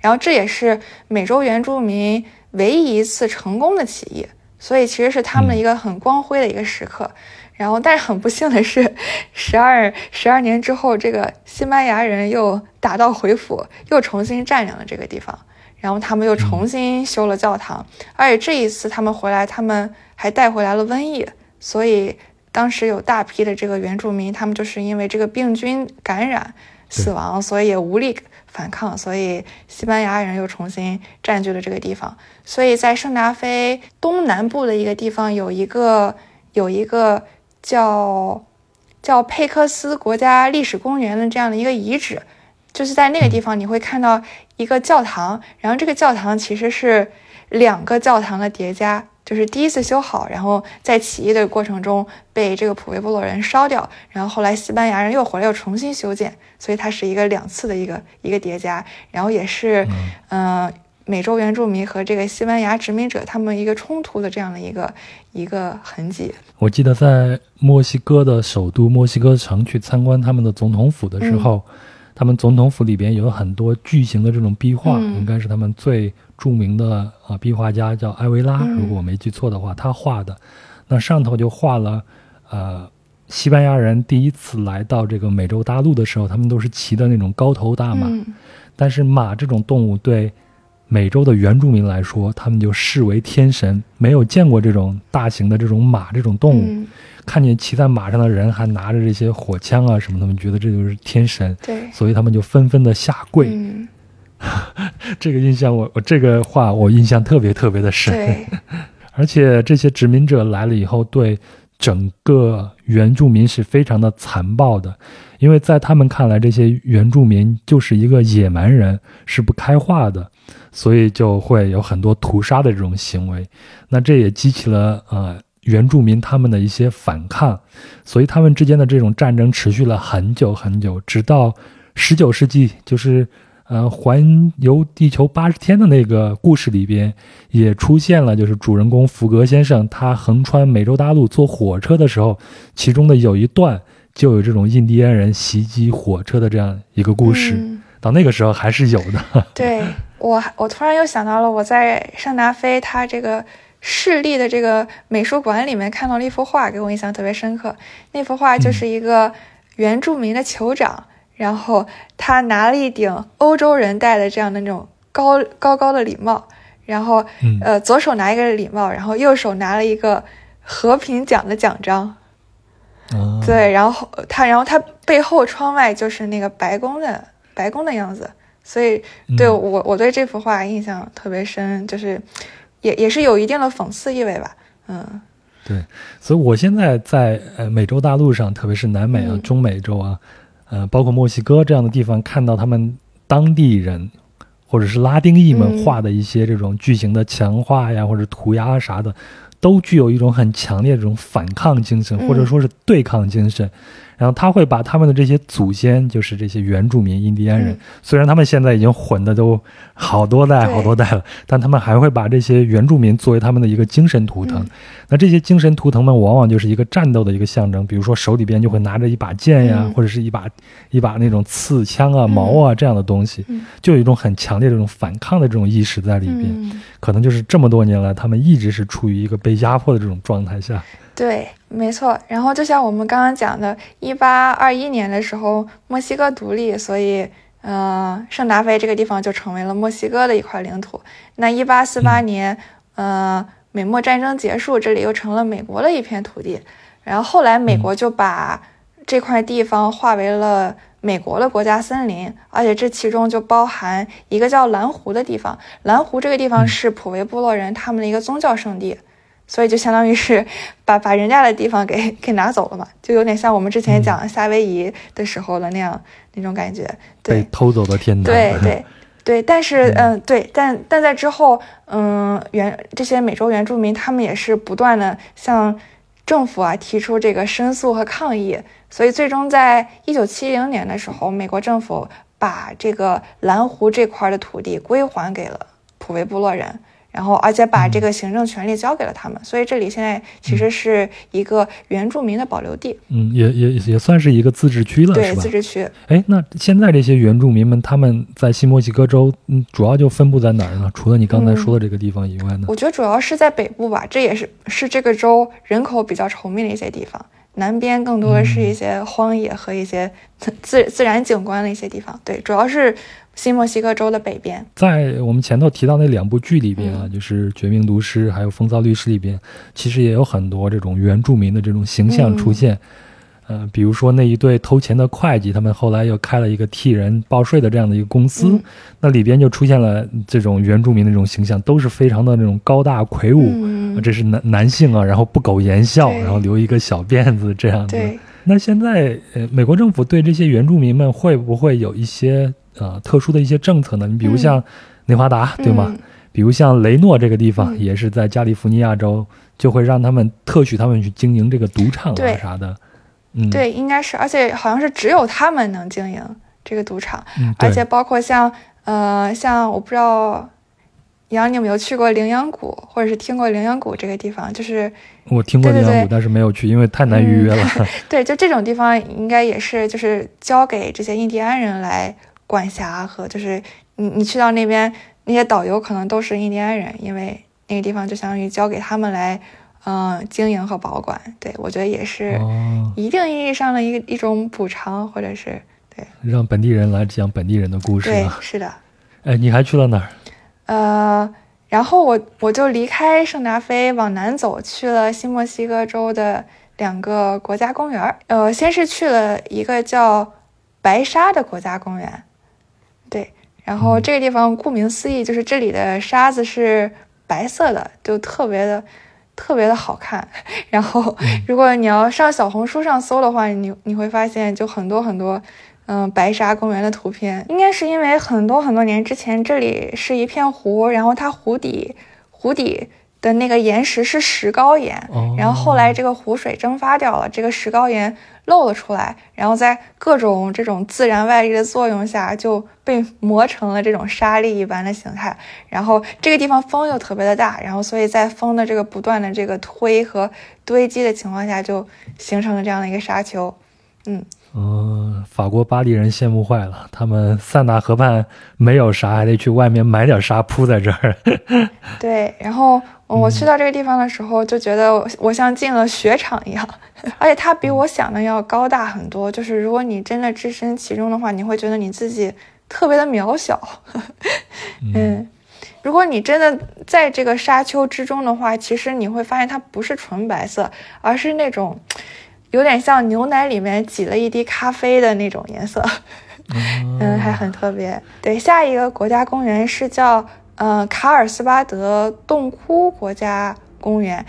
然后这也是美洲原住民唯一一次成功的起义，所以其实是他们一个很光辉的一个时刻。然后，但是很不幸的是，十二十二年之后，这个西班牙人又打道回府，又重新占领了这个地方。然后他们又重新修了教堂，而且这一次他们回来，他们还带回来了瘟疫。所以当时有大批的这个原住民，他们就是因为这个病菌感染死亡，所以也无力反抗，所以西班牙人又重新占据了这个地方。所以在圣达菲东南部的一个地方，有一个有一个叫叫佩克斯国家历史公园的这样的一个遗址，就是在那个地方你会看到一个教堂，然后这个教堂其实是两个教堂的叠加。就是第一次修好，然后在起义的过程中被这个普维布洛人烧掉，然后后来西班牙人又回来又重新修建，所以它是一个两次的一个一个叠加，然后也是，嗯，美洲原住民和这个西班牙殖民者他们一个冲突的这样的一个一个痕迹。我记得在墨西哥的首都墨西哥城去参观他们的总统府的时候。他们总统府里边有很多巨型的这种壁画，应该是他们最著名的啊壁画家叫埃维拉，如果我没记错的话，他画的。那上头就画了，呃，西班牙人第一次来到这个美洲大陆的时候，他们都是骑的那种高头大马。但是马这种动物对美洲的原住民来说，他们就视为天神，没有见过这种大型的这种马这种动物。看见骑在马上的人还拿着这些火枪啊什么，他们觉得这就是天神，对，所以他们就纷纷的下跪。这个印象，我我这个话我印象特别特别的深。对，而且这些殖民者来了以后，对整个原住民是非常的残暴的，因为在他们看来，这些原住民就是一个野蛮人，是不开化的，所以就会有很多屠杀的这种行为。那这也激起了呃。原住民他们的一些反抗，所以他们之间的这种战争持续了很久很久，直到十九世纪，就是呃环游地球八十天的那个故事里边，也出现了，就是主人公福格先生他横穿美洲大陆坐火车的时候，其中的有一段就有这种印第安人袭击火车的这样一个故事。到那个时候还是有的。对我，我突然又想到了我在圣达菲，他这个。市立的这个美术馆里面看到了一幅画，给我印象特别深刻。那幅画就是一个原住民的酋长，然后他拿了一顶欧洲人戴的这样的那种高高高的礼帽，然后呃左手拿一个礼帽，然后右手拿了一个和平奖的奖章。对，然后他，然后他背后窗外就是那个白宫的白宫的样子，所以对我我对这幅画印象特别深，就是。也也是有一定的讽刺意味吧，嗯，对，所以我现在在呃美洲大陆上，特别是南美啊、中美洲啊，呃，包括墨西哥这样的地方，看到他们当地人或者是拉丁裔们画的一些这种巨型的墙画呀，或者涂鸦啥的，都具有一种很强烈的这种反抗精神，或者说是对抗精神。然后他会把他们的这些祖先，就是这些原住民印第安人，虽然他们现在已经混的都好多代好多代了，但他们还会把这些原住民作为他们的一个精神图腾。那这些精神图腾们往往就是一个战斗的一个象征，比如说手里边就会拿着一把剑呀，或者是一把一把那种刺枪啊、矛啊这样的东西，就有一种很强烈的这种反抗的这种意识在里边。可能就是这么多年来，他们一直是处于一个被压迫的这种状态下。对，没错。然后就像我们刚刚讲的，一八二一年的时候，墨西哥独立，所以，呃，圣达菲这个地方就成为了墨西哥的一块领土。那一八四八年，呃，美墨战争结束，这里又成了美国的一片土地。然后后来美国就把这块地方划为了美国的国家森林，而且这其中就包含一个叫蓝湖的地方。蓝湖这个地方是普维部落人他们的一个宗教圣地。所以就相当于是把把人家的地方给给拿走了嘛，就有点像我们之前讲夏威夷的时候的那样那种感觉，对被偷走的天堂。对对对，但是嗯，对，但但在之后，嗯，原这些美洲原住民他们也是不断的向政府啊提出这个申诉和抗议，所以最终在一九七零年的时候，美国政府把这个蓝湖这块的土地归还给了普维部落人。然后，而且把这个行政权力交给了他们，所以这里现在其实是一个原住民的保留地。嗯，也也也算是一个自治区了，对，自治区。哎，那现在这些原住民们，他们在新墨西哥州，嗯，主要就分布在哪儿呢？除了你刚才说的这个地方以外呢？我觉得主要是在北部吧，这也是是这个州人口比较稠密的一些地方。南边更多的是一些荒野和一些自自然景观的一些地方。对，主要是。新墨西哥州的北边，在我们前头提到那两部剧里边啊，就是《绝命毒师》还有《风骚律师》里边，其实也有很多这种原住民的这种形象出现。呃，比如说那一对偷钱的会计，他们后来又开了一个替人报税的这样的一个公司，嗯。那里边就出现了这种原住民的这种形象，都是非常的那种高大魁梧，嗯，这是男男性啊，然后不苟言笑，然后留一个小辫子这样的。那现在呃，美国政府对这些原住民们会不会有一些呃特殊的一些政策呢？你比如像内华达，对吗？嗯比如像雷诺这个地方，嗯也是在加利福尼亚州，就会让他们特许他们去经营这个赌场啊啥的。嗯，，对，应该是，而且好像是只有他们能经营这个赌场，嗯，而且包括像呃像我不知道。杨，你有没有去过羚羊谷，或者是听过羚羊谷这个地方？就是我听过羚羊谷，对但是没有去，因为太难预约了。对，就这种地方应该也是就是交给这些印第安人来管辖和就是你你去到那边，那些导游可能都是印第安人，因为那个地方就相当于交给他们来嗯、经营和保管。对我觉得也是哦，一定意义上的一个一种补偿，或者是对让本地人来讲本地人的故事啊。对是的。哎，你还去了哪儿？呃，然后我我就离开圣达菲往南走，去了新墨西哥州的两个国家公园。呃，先是去了一个叫白沙的国家公园，对，然后嗯。这个地方顾名思义，就是这里的沙子是白色的，就特别的。特别的好看，然后如果你要上小红书上搜的话，你你会发现就很多很多，嗯，白沙公园的图片，应该是因为很多很多年之前这里是一片湖，然后它湖底湖底的那个岩石是石膏岩，哦，然后后来这个湖水蒸发掉了，这个石膏岩露了出来，然后在各种这种自然外力的作用下，就被磨成了这种沙粒一般的形态。然后这个地方风又特别的大，然后所以在风的这个不断的这个推和堆积的情况下，就形成了这样的一个沙丘。嗯，法国巴黎人羡慕坏了，他们塞纳河畔没有啥，还得去外面买点沙铺在这儿。对，然后呃我去到这个地方的时候，就觉得我我像进了雪场一样，而且它比我想的要高大很多。就是如果你真的置身其中的话，你会觉得你自己特别的渺小。嗯，如果你真的在这个沙丘之中的话，其实你会发现它不是纯白色，而是那种有点像牛奶里面挤了一滴咖啡的那种颜色。嗯，还很特别。对，下一个国家公园是叫呃卡尔斯巴德洞窟国家公园，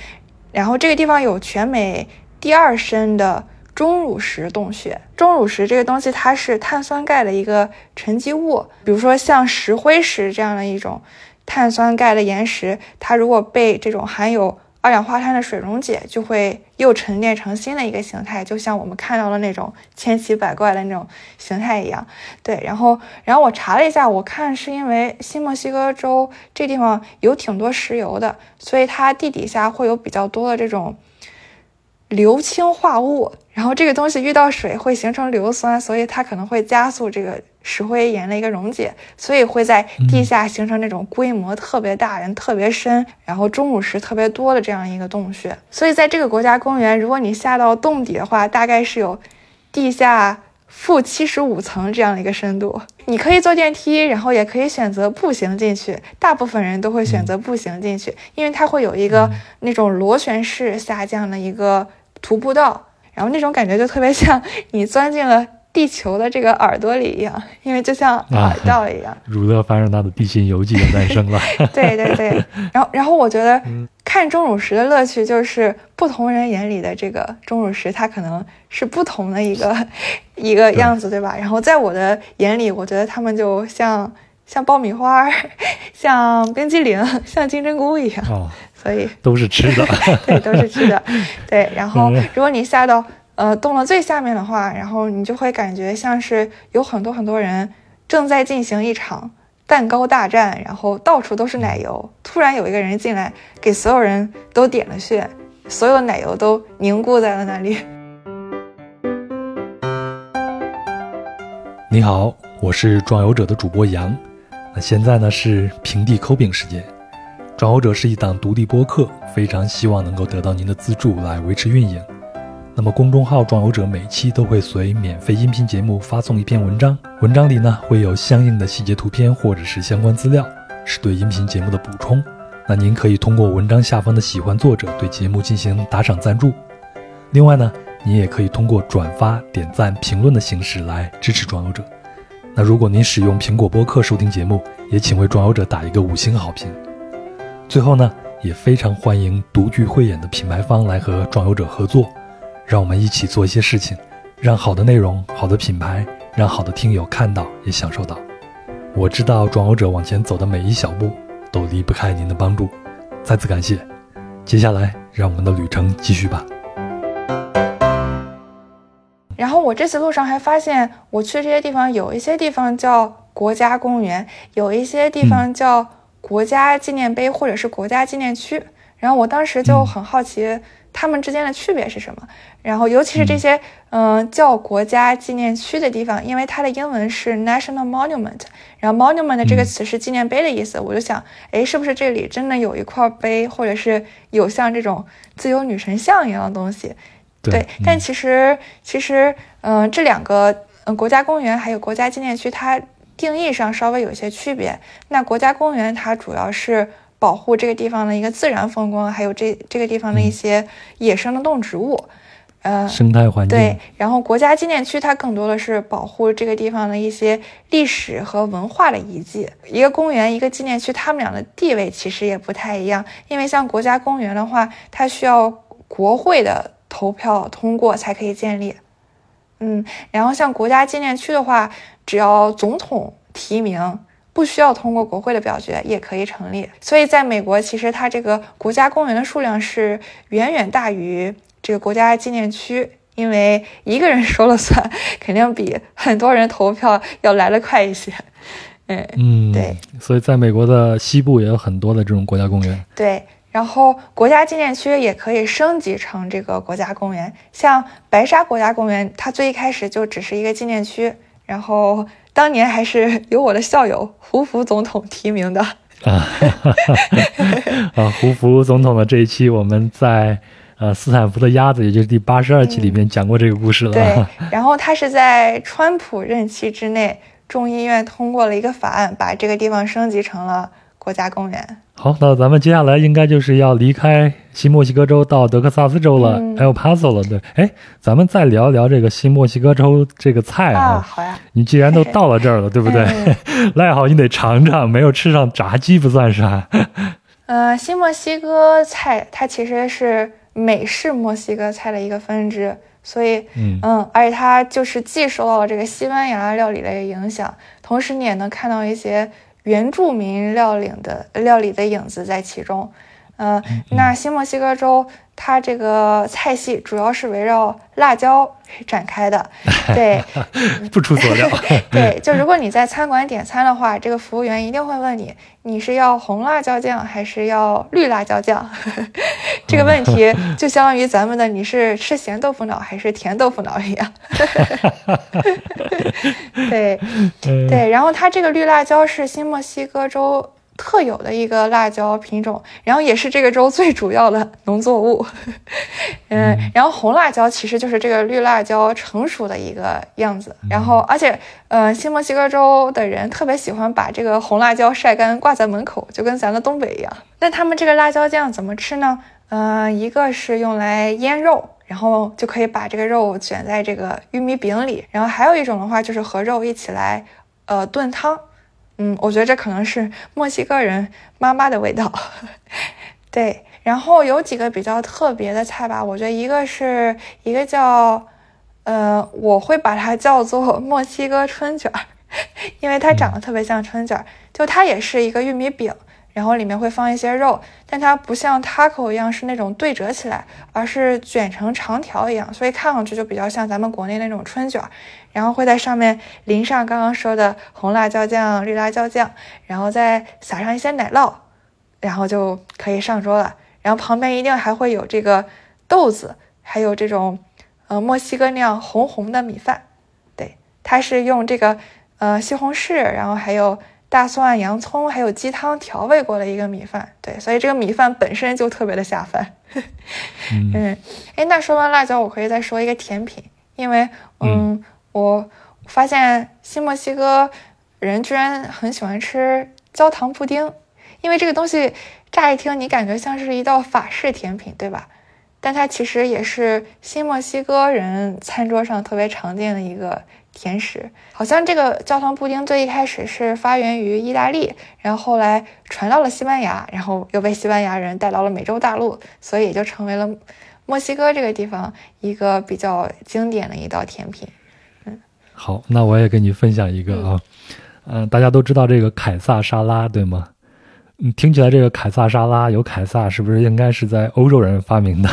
然后这个地方有全美第二深的钟乳石洞穴。钟乳石这个东西，它是碳酸钙的一个沉积物，比如说像石灰石这样的一种碳酸钙的岩石，它如果被这种含有二氧化碳的水溶解，就会又沉淀成新的一个形态，就像我们看到的那种千奇百怪的那种形态一样。对，然后，然后我查了一下，我看是因为新墨西哥州这地方有挺多石油的，所以它地底下会有比较多的这种硫氰化物，然后这个东西遇到水会形成硫酸，所以它可能会加速这个石灰岩的一个溶解，所以会在地下形成那种规模特别大、人特别深，然后钟乳石特别多的这样一个洞穴。所以在这个国家公园，如果你下到洞底的话，大概是有地下负七十五层这样的一个深度。你可以坐电梯，然后也可以选择步行进去。大部分人都会选择步行进去，因为它会有一个那种螺旋式下降的一个徒步道，然后那种感觉就特别像 你钻进了地球的这个耳朵里一样，因为就像耳道一样。儒勒·凡尔纳的《地心游记》就诞生了。对对对，然后然后我觉得看钟乳石的乐趣就是不同人眼里的这个钟乳石，它可能是不同的一个一个样子，对吧？然后在我的眼里，我觉得他们就像像爆米花，像冰激凌，像金针菇一样，哦，所以都是吃的。对，都是吃的。对，然后嗯如果你下到呃洞的最下面的话，然后你就会感觉像是有很多很多人正在进行一场蛋糕大战，然后到处都是奶油。突然有一个人进来，给所有人都点了穴，所有奶油都凝固在了那里。你好，我是壮游者的主播杨。那现在呢是平地抠饼时间。壮游者是一档独立播客，非常希望能够得到您的资助来维持运营。那么公众号壮游者每期都会随免费音频节目发送一篇文章，文章里呢会有相应的细节图片或者是相关资料，是对音频节目的补充。那您可以通过文章下方的喜欢作者对节目进行打赏赞助。另外呢，您也可以通过转发、点赞、评论的形式来支持壮游者。那如果您使用苹果播客收听节目，也请为装游者打一个五星好评。最后呢，也非常欢迎独具慧眼的品牌方来和装游者合作，让我们一起做一些事情，让好的内容、好的品牌，让好的听友看到也享受到。我知道装游者往前走的每一小步都离不开您的帮助，再次感谢。接下来，让我们的旅程继续吧。然后我这次路上还发现，我去这些地方有一些地方叫国家公园，有一些地方叫国家纪念碑或者是国家纪念区。然后我当时就很好奇，它们之间的区别是什么？然后尤其是这些嗯叫国家纪念区的地方，因为它的英文是 National Monument，然后 Monument 这个词是纪念碑的意思，我就想，哎，是不是这里真的有一块碑，或者是有像这种自由女神像一样的东西？对，但其实其实，嗯，这两个嗯国家公园还有国家纪念区，它定义上稍微有一些区别。那国家公园它主要是保护这个地方的一个自然风光，还有这这个地方的一些野生的动植物，呃，生态环境。对，然后国家纪念区它更多的是保护这个地方的一些历史和文化的遗迹。一个公园，一个纪念区，它们俩的地位其实也不太一样。因为像国家公园的话，它需要国会的。投票通过才可以建立，嗯，然后像国家纪念区的话，只要总统提名，不需要通过国会的表决也可以成立。所以在美国，其实它这个国家公园的数量是远远大于这个国家纪念区，因为一个人 说了算，肯定比很多人投票要来得快一些。嗯嗯，对，所以在美国的西部也有很多的这种国家公园。对。然后国家纪念区也可以升级成这个国家公园，像白沙国家公园，它最一开始就只是一个纪念区，然后当年还是由我的校友胡福总统提名的啊。啊，胡福总统的这一期我们在呃斯坦福的鸭子，也就是第八十二期里面讲过这个故事了。对，然后他是在川普任期之内，众议院通过了一个法案，把这个地方升级成了国家公园。好，那咱们接下来应该就是要离开新墨西哥州到德克萨斯州了，El Paso 了。对，哎，咱们再聊一聊这个新墨西哥州这个菜啊。好呀。你既然都到了这儿了，对不对？赖好，你得尝尝，没有吃上炸鸡不算啥。呃，新墨西哥菜它其实是美式墨西哥菜的一个分支，所以嗯嗯，而且它就是既受到了这个西班牙料理的影响，同时你也能看到一些。原住民料理的料理的影子在其中，嗯，那新墨西哥州它这个菜系主要是围绕辣椒展开的，对，不出所料，对，就如果你在餐馆点餐的话，这个服务员一定会问你，你是要红辣椒酱还是要绿辣椒酱？这个问题就相当于咱们的你是吃咸豆腐脑还是甜豆腐脑一样。对对，然后它这个绿辣椒是新墨西哥州特有的一个辣椒品种，然后也是这个州最主要的农作物。嗯，然后红辣椒其实就是这个绿辣椒成熟的一个样子。然后，而且，呃，新墨西哥州的人特别喜欢把这个红辣椒晒干挂在门口，就跟咱的东北一样。那他们这个辣椒酱怎么吃呢？嗯，一个是用来腌肉。然后就可以把这个肉卷在这个玉米饼里，然后还有一种的话就是和肉一起来，呃，炖汤。嗯，我觉得这可能是墨西哥人妈妈的味道。对，然后有几个比较特别的菜吧，我觉得一个是一个叫，呃，我会把它叫做墨西哥春卷，因为它长得特别像春卷，就它也是一个玉米饼。然后里面会放一些肉，但它不像 taco 一样是那种对折起来，而是卷成长条一样，所以看上去就比较像咱们国内那种春卷。然后会在上面淋上刚刚说的红辣椒酱、绿辣椒酱，然后再撒上一些奶酪，然后就可以上桌了。然后旁边一定还会有这个豆子，还有这种呃墨西哥那样红红的米饭。对，它是用这个呃西红柿，然后还有。大蒜、洋葱还有鸡汤调味过的一个米饭，对，所以这个米饭本身就特别的下饭。嗯，哎，那说完辣椒，我可以再说一个甜品，因为嗯，我发现新墨西哥人居然很喜欢吃焦糖布丁，因为这个东西乍一听你感觉像是一道法式甜品，对吧？但它其实也是新墨西哥人餐桌上特别常见的一个甜食。好像这个焦糖布丁最一开始是发源于意大利，然后后来传到了西班牙，然后又被西班牙人带到了美洲大陆，所以也就成为了墨西哥这个地方一个比较经典的一道甜品。嗯，好，那我也跟你分享一个啊，嗯，大家都知道这个凯撒沙拉对吗？嗯，听起来这个凯撒沙拉有凯撒，是不是应该是在欧洲人发明的？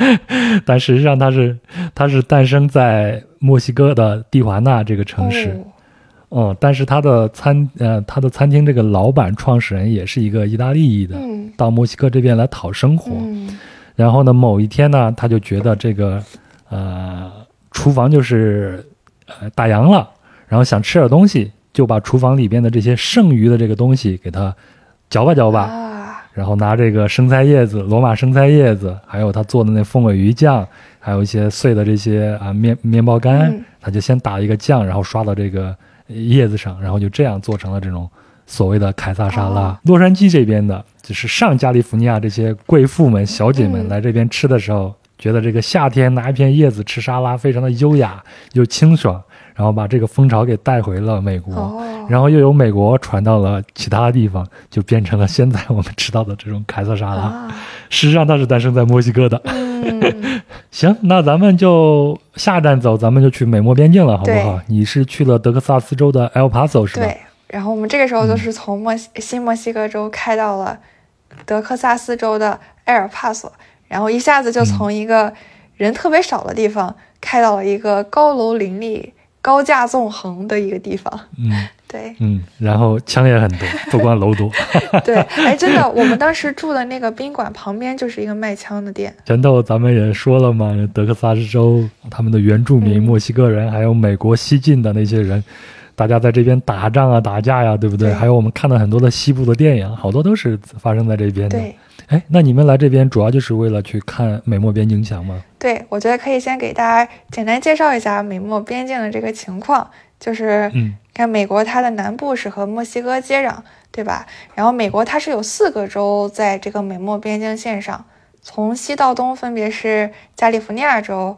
但实际上它是它是诞生在墨西哥的蒂华纳这个城市。哦，但是他的餐呃他的餐厅这个老板创始人也是一个意大利裔的，到墨西哥这边来讨生活。然后呢，某一天呢，他就觉得这个呃厨房就是呃打烊了，然后想吃点东西，就把厨房里边的这些剩余的这个东西给它。嚼吧嚼吧，然后拿这个生菜叶子、罗马生菜叶子，还有他做的那凤尾鱼酱，还有一些碎的这些啊面面包干，他就先打一个酱，然后刷到这个叶子上，然后就这样做成了这种所谓的凯撒沙拉。洛杉矶这边的，就是上加利福尼亚这些贵妇们、小姐们来这边吃的时候，觉得这个夏天拿一片叶子吃沙拉非常的优雅又清爽。然后把这个风潮给带回了美国，然后又由美国传到了其他地方，就变成了现在我们吃到的这种凯撒沙拉。事实上，它是诞生在墨西哥的。行，那咱们就下站走，咱们就去美墨边境了，好不好？你是去了德克萨斯州的 El Paso 是吧？对。然后我们这个时候就是从墨西新墨西哥州开到了德克萨斯州的埃尔帕索，然后一下子就从一个人特别少的地方开到了一个高楼林立。高架纵横的一个地方，嗯，对，嗯，然后枪也很多，不光楼多，对，哎，真的，我们当时住的那个宾馆旁边就是一个卖枪的店。前头咱们也说了嘛，德克萨斯州他们的原住民墨西哥人，还有美国西进的那些人，大家在这边打仗啊、打架呀，对不对？还有我们看到很多的西部的电影，好多都是发生在这边的。对。哎，那你们来这边主要就是为了去看美墨边境墙吗？对，我觉得可以先给大家简单介绍一下美墨边境的这个情况。就是，嗯，看美国它的南部是和墨西哥接壤，对吧？然后美国它是有四个州在这个美墨边境线上，从西到东分别是加利福尼亚州、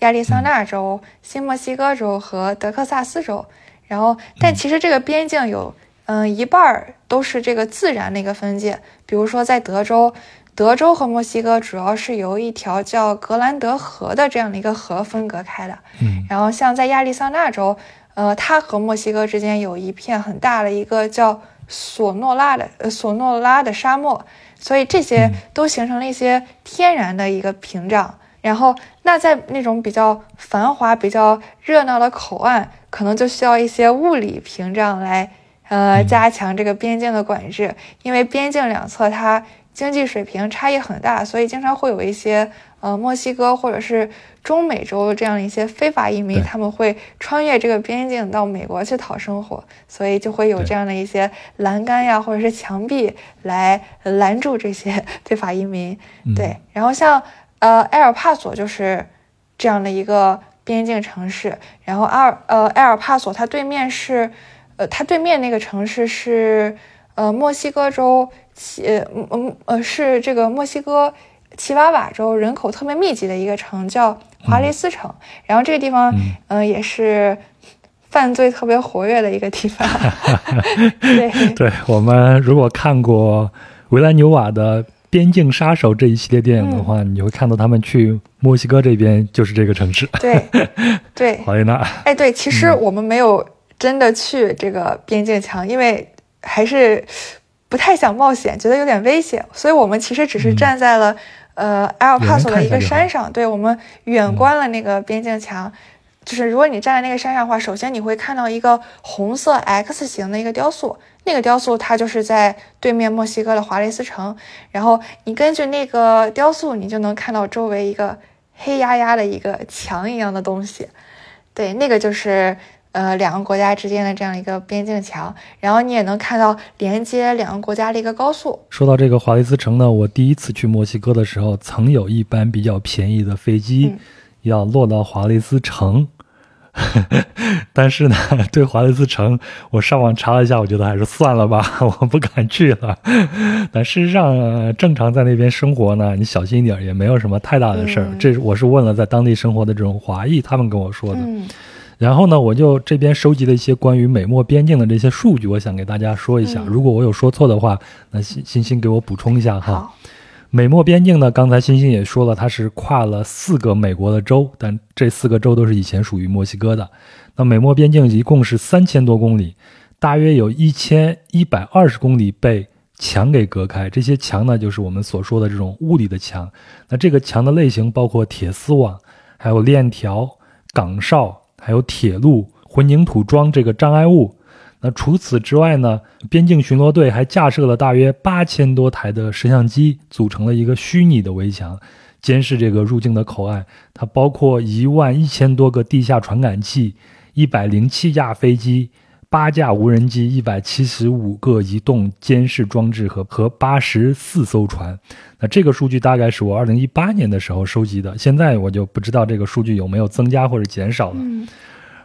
亚利桑那州、新墨西哥州和德克萨斯州。然后，但其实这个边境有。嗯，一半儿都是这个自然的一个分界，比如说在德州，德州和墨西哥主要是由一条叫格兰德河的这样的一个河分隔开的。嗯，然后像在亚利桑那州，呃，它和墨西哥之间有一片很大的一个叫索诺拉的呃索诺拉的沙漠，所以这些都形成了一些天然的一个屏障。然后，那在那种比较繁华、比较热闹的口岸，可能就需要一些物理屏障来。呃，加强这个边境的管制，因为边境两侧它经济水平差异很大，所以经常会有一些呃墨西哥或者是中美洲这样一些非法移民，他们会穿越这个边境到美国去讨生活，所以就会有这样的一些栏杆呀或者是墙壁来拦住这些 非法移民。对，然后像呃埃尔帕索就是这样的一个边境城市，然后阿尔呃埃尔帕索它对面是。呃，它对面那个城市是，呃，墨西哥州，呃，嗯呃，是这个墨西哥奇瓦瓦州人口特别密集的一个城，叫华雷斯城。然后这个地方，嗯，也是犯罪特别活跃的一个地方。对，对我们如果看过维兰纽瓦的《边境杀手》这一系列电影的话，你会看到他们去墨西哥这边就是这个城市。对，对，华雷纳。哎，对，其实我们没有。真的去这个边境墙，因为还是不太想冒险，觉得有点危险，所以我们其实只是站在了呃埃尔帕索的一个山上，对我们远观了那个边境墙。就是如果你站在那个山上的话，首先你会看到一个红色 X 型的一个雕塑，那个雕塑它就是在对面墨西哥的华雷斯城。然后你根据那个雕塑，你就能看到周围一个黑压压的一个墙一样的东西，对，那个就是。呃，两个国家之间的这样一个边境墙，然后你也能看到连接两个国家的一个高速。说到这个华雷斯城呢，我第一次去墨西哥的时候，曾有一班比较便宜的飞机要落到华雷斯城，但是呢，对华雷斯城，我上网查了一下，我觉得还是算了吧，我不敢去了。但事实上，正常在那边生活呢，你小心一点，也没有什么太大的事儿。这我是问了在当地生活的这种华裔，他们跟我说的。然后呢，我就这边收集了一些关于美墨边境的这些数据，我想给大家说一下。如果我有说错的话，那欣欣欣给我补充一下哈。美墨边境呢，刚才欣欣也说了，它是跨了四个美国的州，但这四个州都是以前属于墨西哥的。那美墨边境一共是三千多公里，大约有一千一百二十公里被墙给隔开。这些墙呢，就是我们所说的这种物理的墙。那这个墙的类型包括铁丝网，还有链条、岗哨，还有铁路、混凝土桩这个障碍物。那除此之外呢？边境巡逻队还架设了大约八千多台的摄像机，组成了一个虚拟的围墙，监视这个入境的口岸。它包括一万一千多个地下传感器，一百零七架飞机，八架无人机，一百七十五个移动监视装置和和八十四艘船。那这个数据大概是我二零一八年的时候收集的，现在我就不知道这个数据有没有增加或者减少了。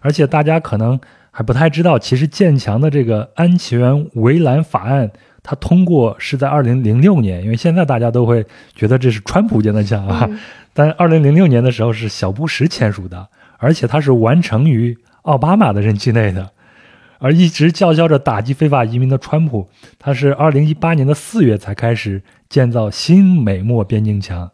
而且大家可能。还不太知道，其实建墙的这个安全围栏法案，它通过是在二零零六年，因为现在大家都会觉得这是川普建的墙啊，但二零零六年的时候是小布什签署的，而且它是完成于奥巴马的任期内的，而一直叫嚣着打击非法移民的川普，他是二零一八年的四月才开始建造新美墨边境墙，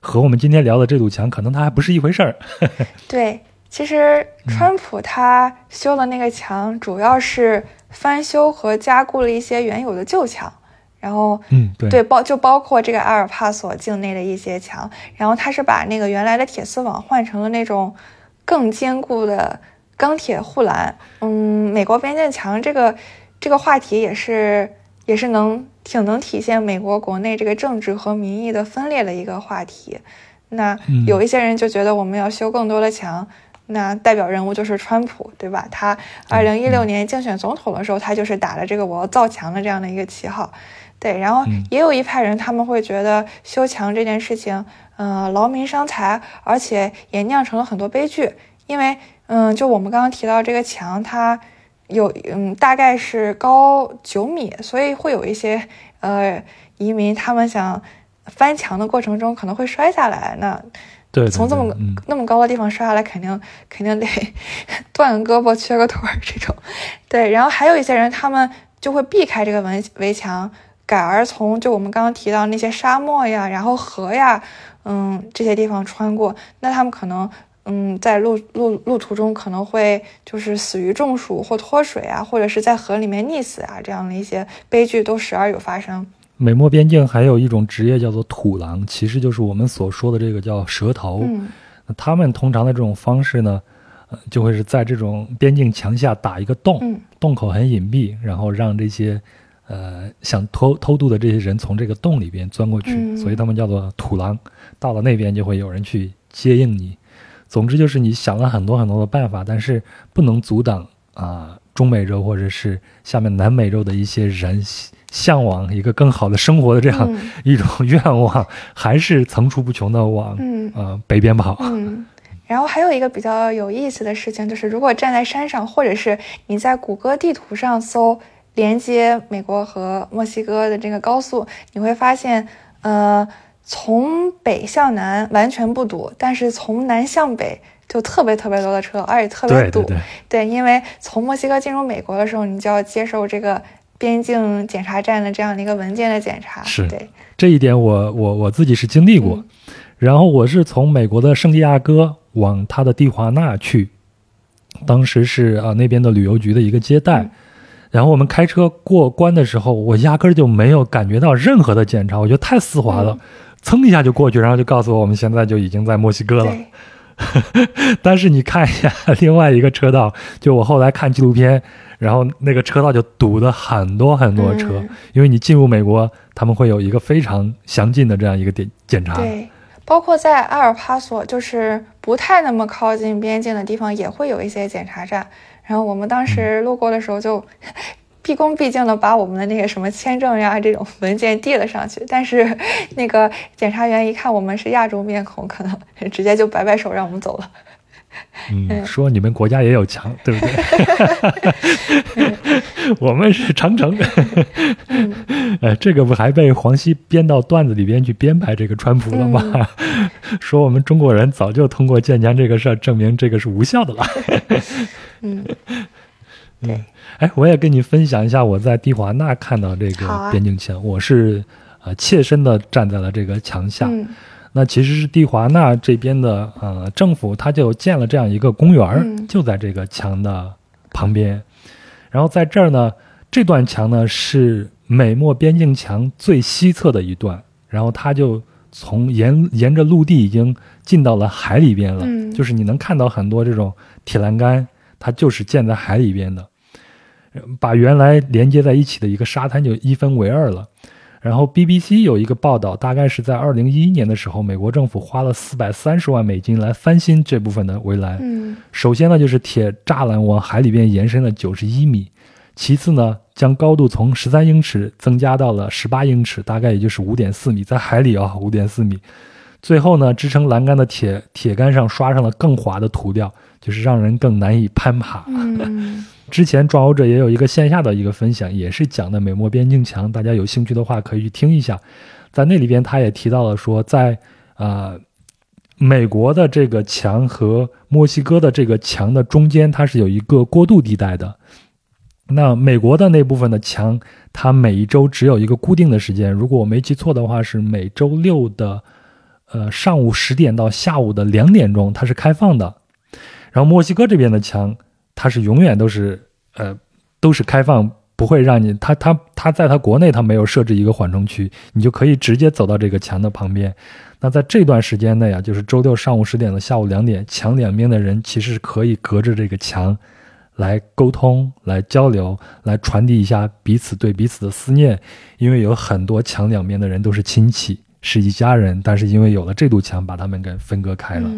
和我们今天聊的这堵墙可能它还不是一回事儿。对。其实，川普他修的那个墙，主要是翻修和加固了一些原有的旧墙，然后，嗯，对，对，包就包括这个阿尔帕索境内的一些墙，然后他是把那个原来的铁丝网换成了那种更坚固的钢铁护栏。嗯，美国边境墙这个这个话题也是也是能挺能体现美国国内这个政治和民意的分裂的一个话题。那有一些人就觉得我们要修更多的墙。那代表人物就是川普，对吧？他二零一六年竞选总统的时候，他就是打了这个我要造墙的这样的一个旗号，对。然后也有一派人，他们会觉得修墙这件事情，嗯，劳民伤财，而且也酿成了很多悲剧。因为，嗯，就我们刚刚提到这个墙，它有，嗯，大概是高九米，所以会有一些，呃，移民他们想翻墙的过程中可能会摔下来。那从这么那么高的地方摔下来，肯定肯定得 断个胳膊、缺个腿儿这种。对，然后还有一些人，他们就会避开这个围围墙，改而从就我们刚刚提到那些沙漠呀、然后河呀，嗯，这些地方穿过。那他们可能嗯，在路路路途中可能会就是死于中暑或脱水啊，或者是在河里面溺死啊，这样的一些悲剧都时而有发生。美墨边境还有一种职业叫做土狼，其实就是我们所说的这个叫蛇头。他们通常的这种方式呢，呃，就会是在这种边境墙下打一个洞，洞口很隐蔽，然后让这些呃想偷偷渡的这些人从这个洞里边钻过去，所以他们叫做土狼。到了那边就会有人去接应你。总之就是你想了很多很多的办法，但是不能阻挡啊中美洲或者是下面南美洲的一些人。向往一个更好的生活的这样一种愿望，还是层出不穷的往呃北边跑。嗯，然后还有一个比较有意思的事情，就是如果站在山上，或者是你在谷歌地图上搜连接美国和墨西哥的这个高速，你会发现，呃，从北向南完全不堵，但是从南向北就特别特别多的车，而且特别堵。对对对，因为从墨西哥进入美国的时候，你就要接受这个。边境检查站的这样的一个文件的检查，是对这一点，我我我自己是经历过。然后我是从美国的圣地亚哥往他的蒂华纳去，当时是啊那边的旅游局的一个接待。然后我们开车过关的时候，我压根儿就没有感觉到任何的检查，我觉得太丝滑了，噌一下就过去，然后就告诉我我们现在就已经在墨西哥了。但是你看一下 另外一个车道，就我后来看纪录片。然后那个车道就堵的很多很多车，因为你进入美国，他们会有一个非常详尽的这样一个检检查。对，包括在阿尔帕索，就是不太那么靠近边境的地方，也会有一些检查站。然后我们当时路过的时候，就 毕恭毕敬的把我们的那个什么签证呀这种文件递了上去。但是那个检查员一看我们是亚洲面孔，可能直接就摆摆手让我们走了。嗯，说你们国家也有墙，对不对？我们是长城。呃，这个不还被黄西编到段子里边去编排这个川普了吗？说我们中国人早就通过建墙这个事儿证明这个是无效的了。嗯，对。哎，我也跟你分享一下我在蒂华纳看到这个边境墙，我是呃切身的站在了这个墙下。那其实是蒂华纳这边的呃政府，他就建了这样一个公园，就在这个墙的旁边。然后在这儿呢，这段墙呢是美墨边境墙最西侧的一段，然后它就从沿沿着陆地已经进到了海里边了。就是你能看到很多这种铁栏杆，它就是建在海里边的，把原来连接在一起的一个沙滩就一分为二了。然后 BBC 有一个报道，大概是在二零一一年的时候，美国政府花了四百三十万美金来翻新这部分的围栏。嗯，首先呢，就是铁栅栏往海里边延伸了九十一米；其次呢，将高度从十三英尺增加到了十八英尺，大概也就是五点四米，在海里啊，五点四米。最后呢，支撑栏杆的铁铁杆上刷上了更滑的涂料，就是让人更难以攀爬。嗯。之前壮游者也有一个线下的一个分享，也是讲的美墨边境墙，大家有兴趣的话可以去听一下。在那里边，他也提到了说，在呃美国的这个墙和墨西哥的这个墙的中间，它是有一个过渡地带的。那美国的那部分的墙，它每一周只有一个固定的时间，如果我没记错的话，是每周六的呃上午十点到下午的两点钟，它是开放的。然后墨西哥这边的墙。它是永远都是，呃，都是开放，不会让你，它它它在它国内它没有设置一个缓冲区，你就可以直接走到这个墙的旁边。那在这段时间内啊，就是周六上午十点到下午两点，墙两边的人其实是可以隔着这个墙来沟通、来交流、来传递一下彼此对彼此的思念，因为有很多墙两边的人都是亲戚，是一家人，但是因为有了这堵墙，把他们给分割开了。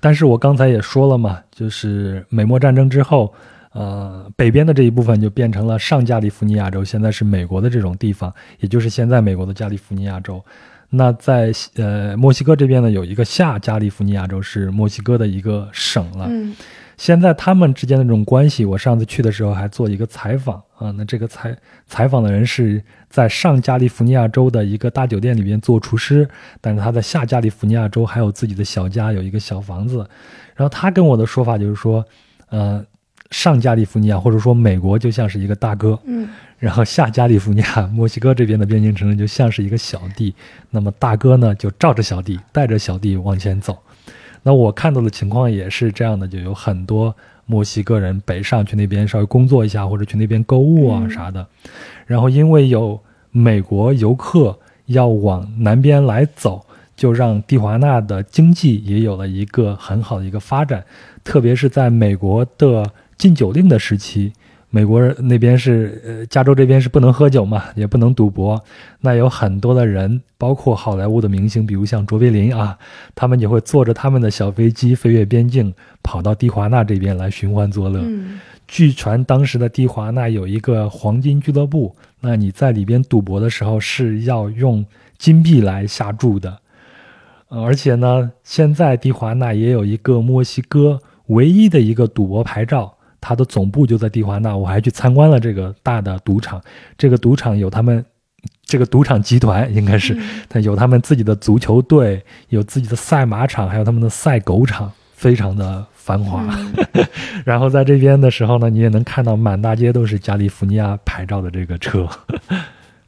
但是我刚才也说了嘛，就是美墨战争之后，呃，北边的这一部分就变成了上加利福尼亚州，现在是美国的这种地方，也就是现在美国的加利福尼亚州。那在呃墨西哥这边呢，有一个下加利福尼亚州，是墨西哥的一个省了。现在他们之间的这种关系，我上次去的时候还做一个采访啊。那这个采采访的人是在上加利福尼亚州的一个大酒店里边做厨师，但是他在下加利福尼亚州还有自己的小家，有一个小房子。然后他跟我的说法就是说，呃，上加利福尼亚或者说美国就像是一个大哥，嗯，然后下加利福尼亚墨西哥这边的边境城市就像是一个小弟，那么大哥呢就罩着小弟，带着小弟往前走。那我看到的情况也是这样的，就有很多墨西哥人北上去那边稍微工作一下，或者去那边购物啊啥的。然后因为有美国游客要往南边来走，就让蒂华纳的经济也有了一个很好的一个发展，特别是在美国的禁酒令的时期。美国人那边是，呃，加州这边是不能喝酒嘛，也不能赌博。那有很多的人，包括好莱坞的明星，比如像卓别林啊，他们也会坐着他们的小飞机飞越边境，跑到蒂华纳这边来寻欢作乐。据传当时的蒂华纳有一个黄金俱乐部，那你在里边赌博的时候是要用金币来下注的。而且呢，现在蒂华纳也有一个墨西哥唯一的一个赌博牌照。他的总部就在蒂华纳，我还去参观了这个大的赌场。这个赌场有他们，这个赌场集团应该是，他有他们自己的足球队，有自己的赛马场，还有他们的赛狗场，非常的繁华。然后在这边的时候呢，你也能看到满大街都是加利福尼亚牌照的这个车。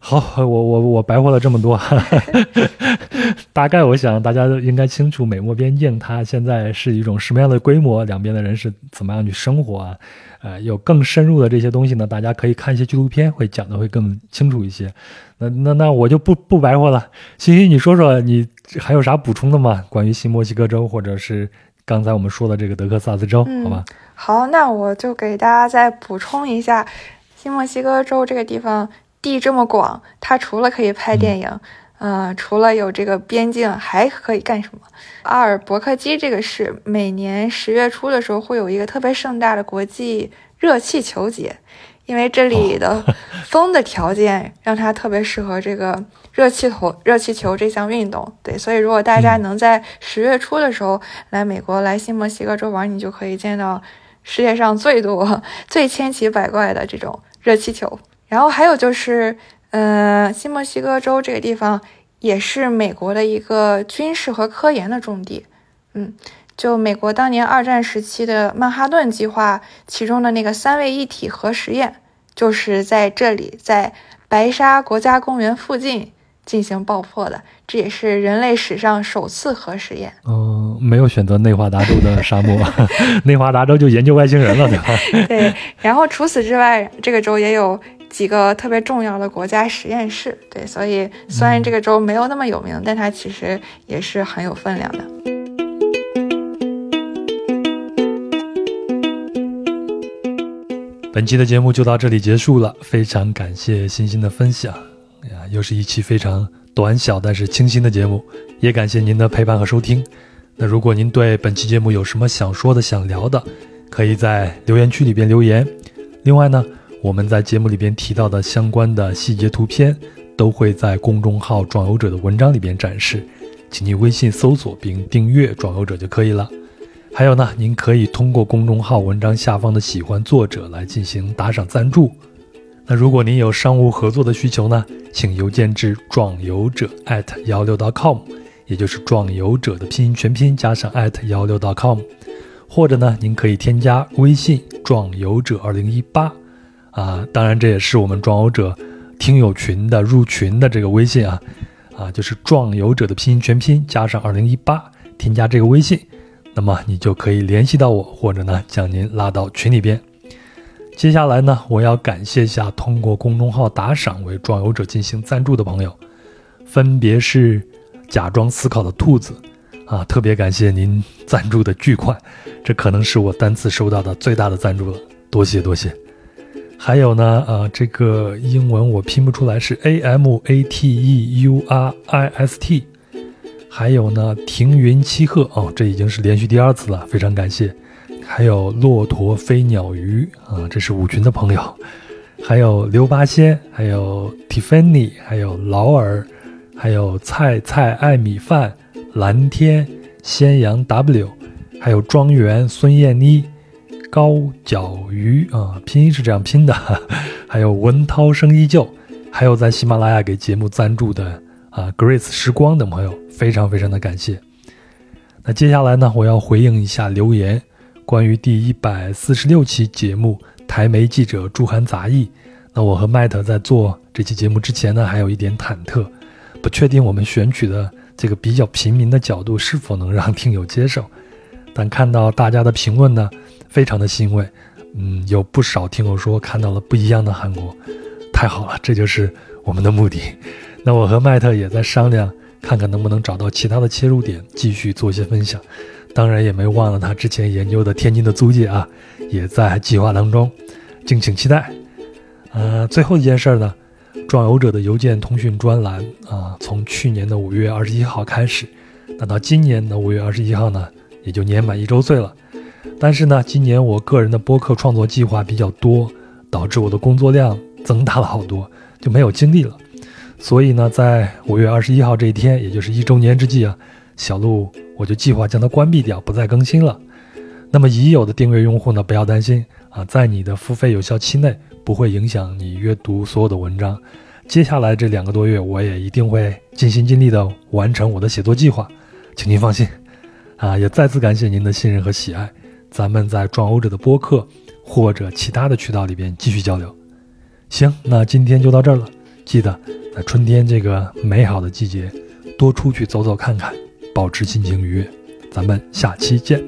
好，我我我白活了这么多，大概我想大家都应该清楚美墨边境它现在是一种什么样的规模，两边的人是怎么样去生活啊？呃，有更深入的这些东西呢，大家可以看一些纪录片，会讲的会更清楚一些。那那那我就不不白活了，欣欣，你说说你还有啥补充的吗？关于新墨西哥州或者是刚才我们说的这个德克萨斯州，好吧？好，那我就给大家再补充一下新墨西哥州这个地方。地这么广，它除了可以拍电影，嗯，除了有这个边境，还可以干什么？阿尔伯克基这个市每年十月初的时候会有一个特别盛大的国际热气球节，因为这里的 风的条件让它特别适合这个热气球热气球这项运动。对，所以如果大家能在十月初的时候来美国来新墨西哥州玩，你就可以见到世界上最多、最千奇百怪的这种热气球。然后还有就是，呃，新墨西哥州这个地方也是美国的一个军事和科研的重地。嗯，就美国当年二战时期的曼哈顿计划，其中的那个三位一体核实验，就是在这里，在白沙国家公园附近进行爆破的。这也是人类史上首次核实验。嗯，没有选择内华达州的沙漠，内华达州就研究外星人了，对吧？对。然后除此之外，这个州也有几个特别重要的国家实验室。对，所以虽然这个州没有那么有名，但它其实也是很有分量的。本期的节目就到这里结束了，非常感谢欣欣的分享。呀，又是一期非常短小但是清新的节目，也感谢您的陪伴和收听。那如果您对本期节目有什么想说的、想聊的，可以在留言区里边留言。另外呢，我们在节目里边提到的相关的细节图片，都会在公众号“壮游者”的文章里边展示，请您微信搜索并订阅“壮游者”就可以了。还有呢，您可以通过公众号文章下方的喜欢作者来进行打赏赞助。那如果您有商务合作的需求呢，请邮件至壮游者幺六 .com，也就是壮游者的拼音全拼加上幺六 .com，或者呢，您可以添加微信壮游者二零一八啊，当然这也是我们壮游者听友群的入群的这个微信啊啊，就是壮游者的拼音全拼加上二零一八，添加这个微信。那么你就可以联系到我，或者呢将您拉到群里边。接下来呢，我要感谢一下通过公众号打赏为壮游者进行赞助的朋友，分别是假装思考的兔子啊，特别感谢您赞助的巨款，这可能是我单次收到的最大的赞助了，多谢多谢。还有呢，呃，这个英文我拼不出来，是 A M A T E U R I S T。还有呢，停云七鹤哦，这已经是连续第二次了，非常感谢。还有骆驼飞鸟鱼啊，这是五群的朋友。还有刘八仙，还有 Tiffany，还有劳尔，还有菜菜爱米饭，蓝天仙阳 W，还有庄园孙燕妮，高脚鱼啊，拼音是这样拼的。还有文涛声依旧，还有在喜马拉雅给节目赞助的啊，Grace 时光等朋友。非常非常的感谢。那接下来呢，我要回应一下留言，关于第一百四十六期节目台媒记者朱涵杂役。那我和麦特在做这期节目之前呢，还有一点忐忑，不确定我们选取的这个比较平民的角度是否能让听友接受。但看到大家的评论呢，非常的欣慰。嗯，有不少听友说看到了不一样的韩国，太好了，这就是我们的目的。那我和麦特也在商量。看看能不能找到其他的切入点，继续做一些分享。当然也没忘了他之前研究的天津的租界啊，也在计划当中，敬请期待。呃，最后一件事呢，壮游者的邮件通讯专栏啊，从去年的五月二十一号开始，那到今年的五月二十一号呢，也就年满一周岁了。但是呢，今年我个人的播客创作计划比较多，导致我的工作量增大了好多，就没有精力了。所以呢，在五月二十一号这一天，也就是一周年之际啊，小鹿我就计划将它关闭掉，不再更新了。那么已有的订阅用户呢，不要担心啊，在你的付费有效期内，不会影响你阅读所有的文章。接下来这两个多月，我也一定会尽心尽力的完成我的写作计划，请您放心。啊，也再次感谢您的信任和喜爱，咱们在壮欧者的播客或者其他的渠道里边继续交流。行，那今天就到这儿了，记得。在春天这个美好的季节，多出去走走看看，保持心情愉悦。咱们下期见。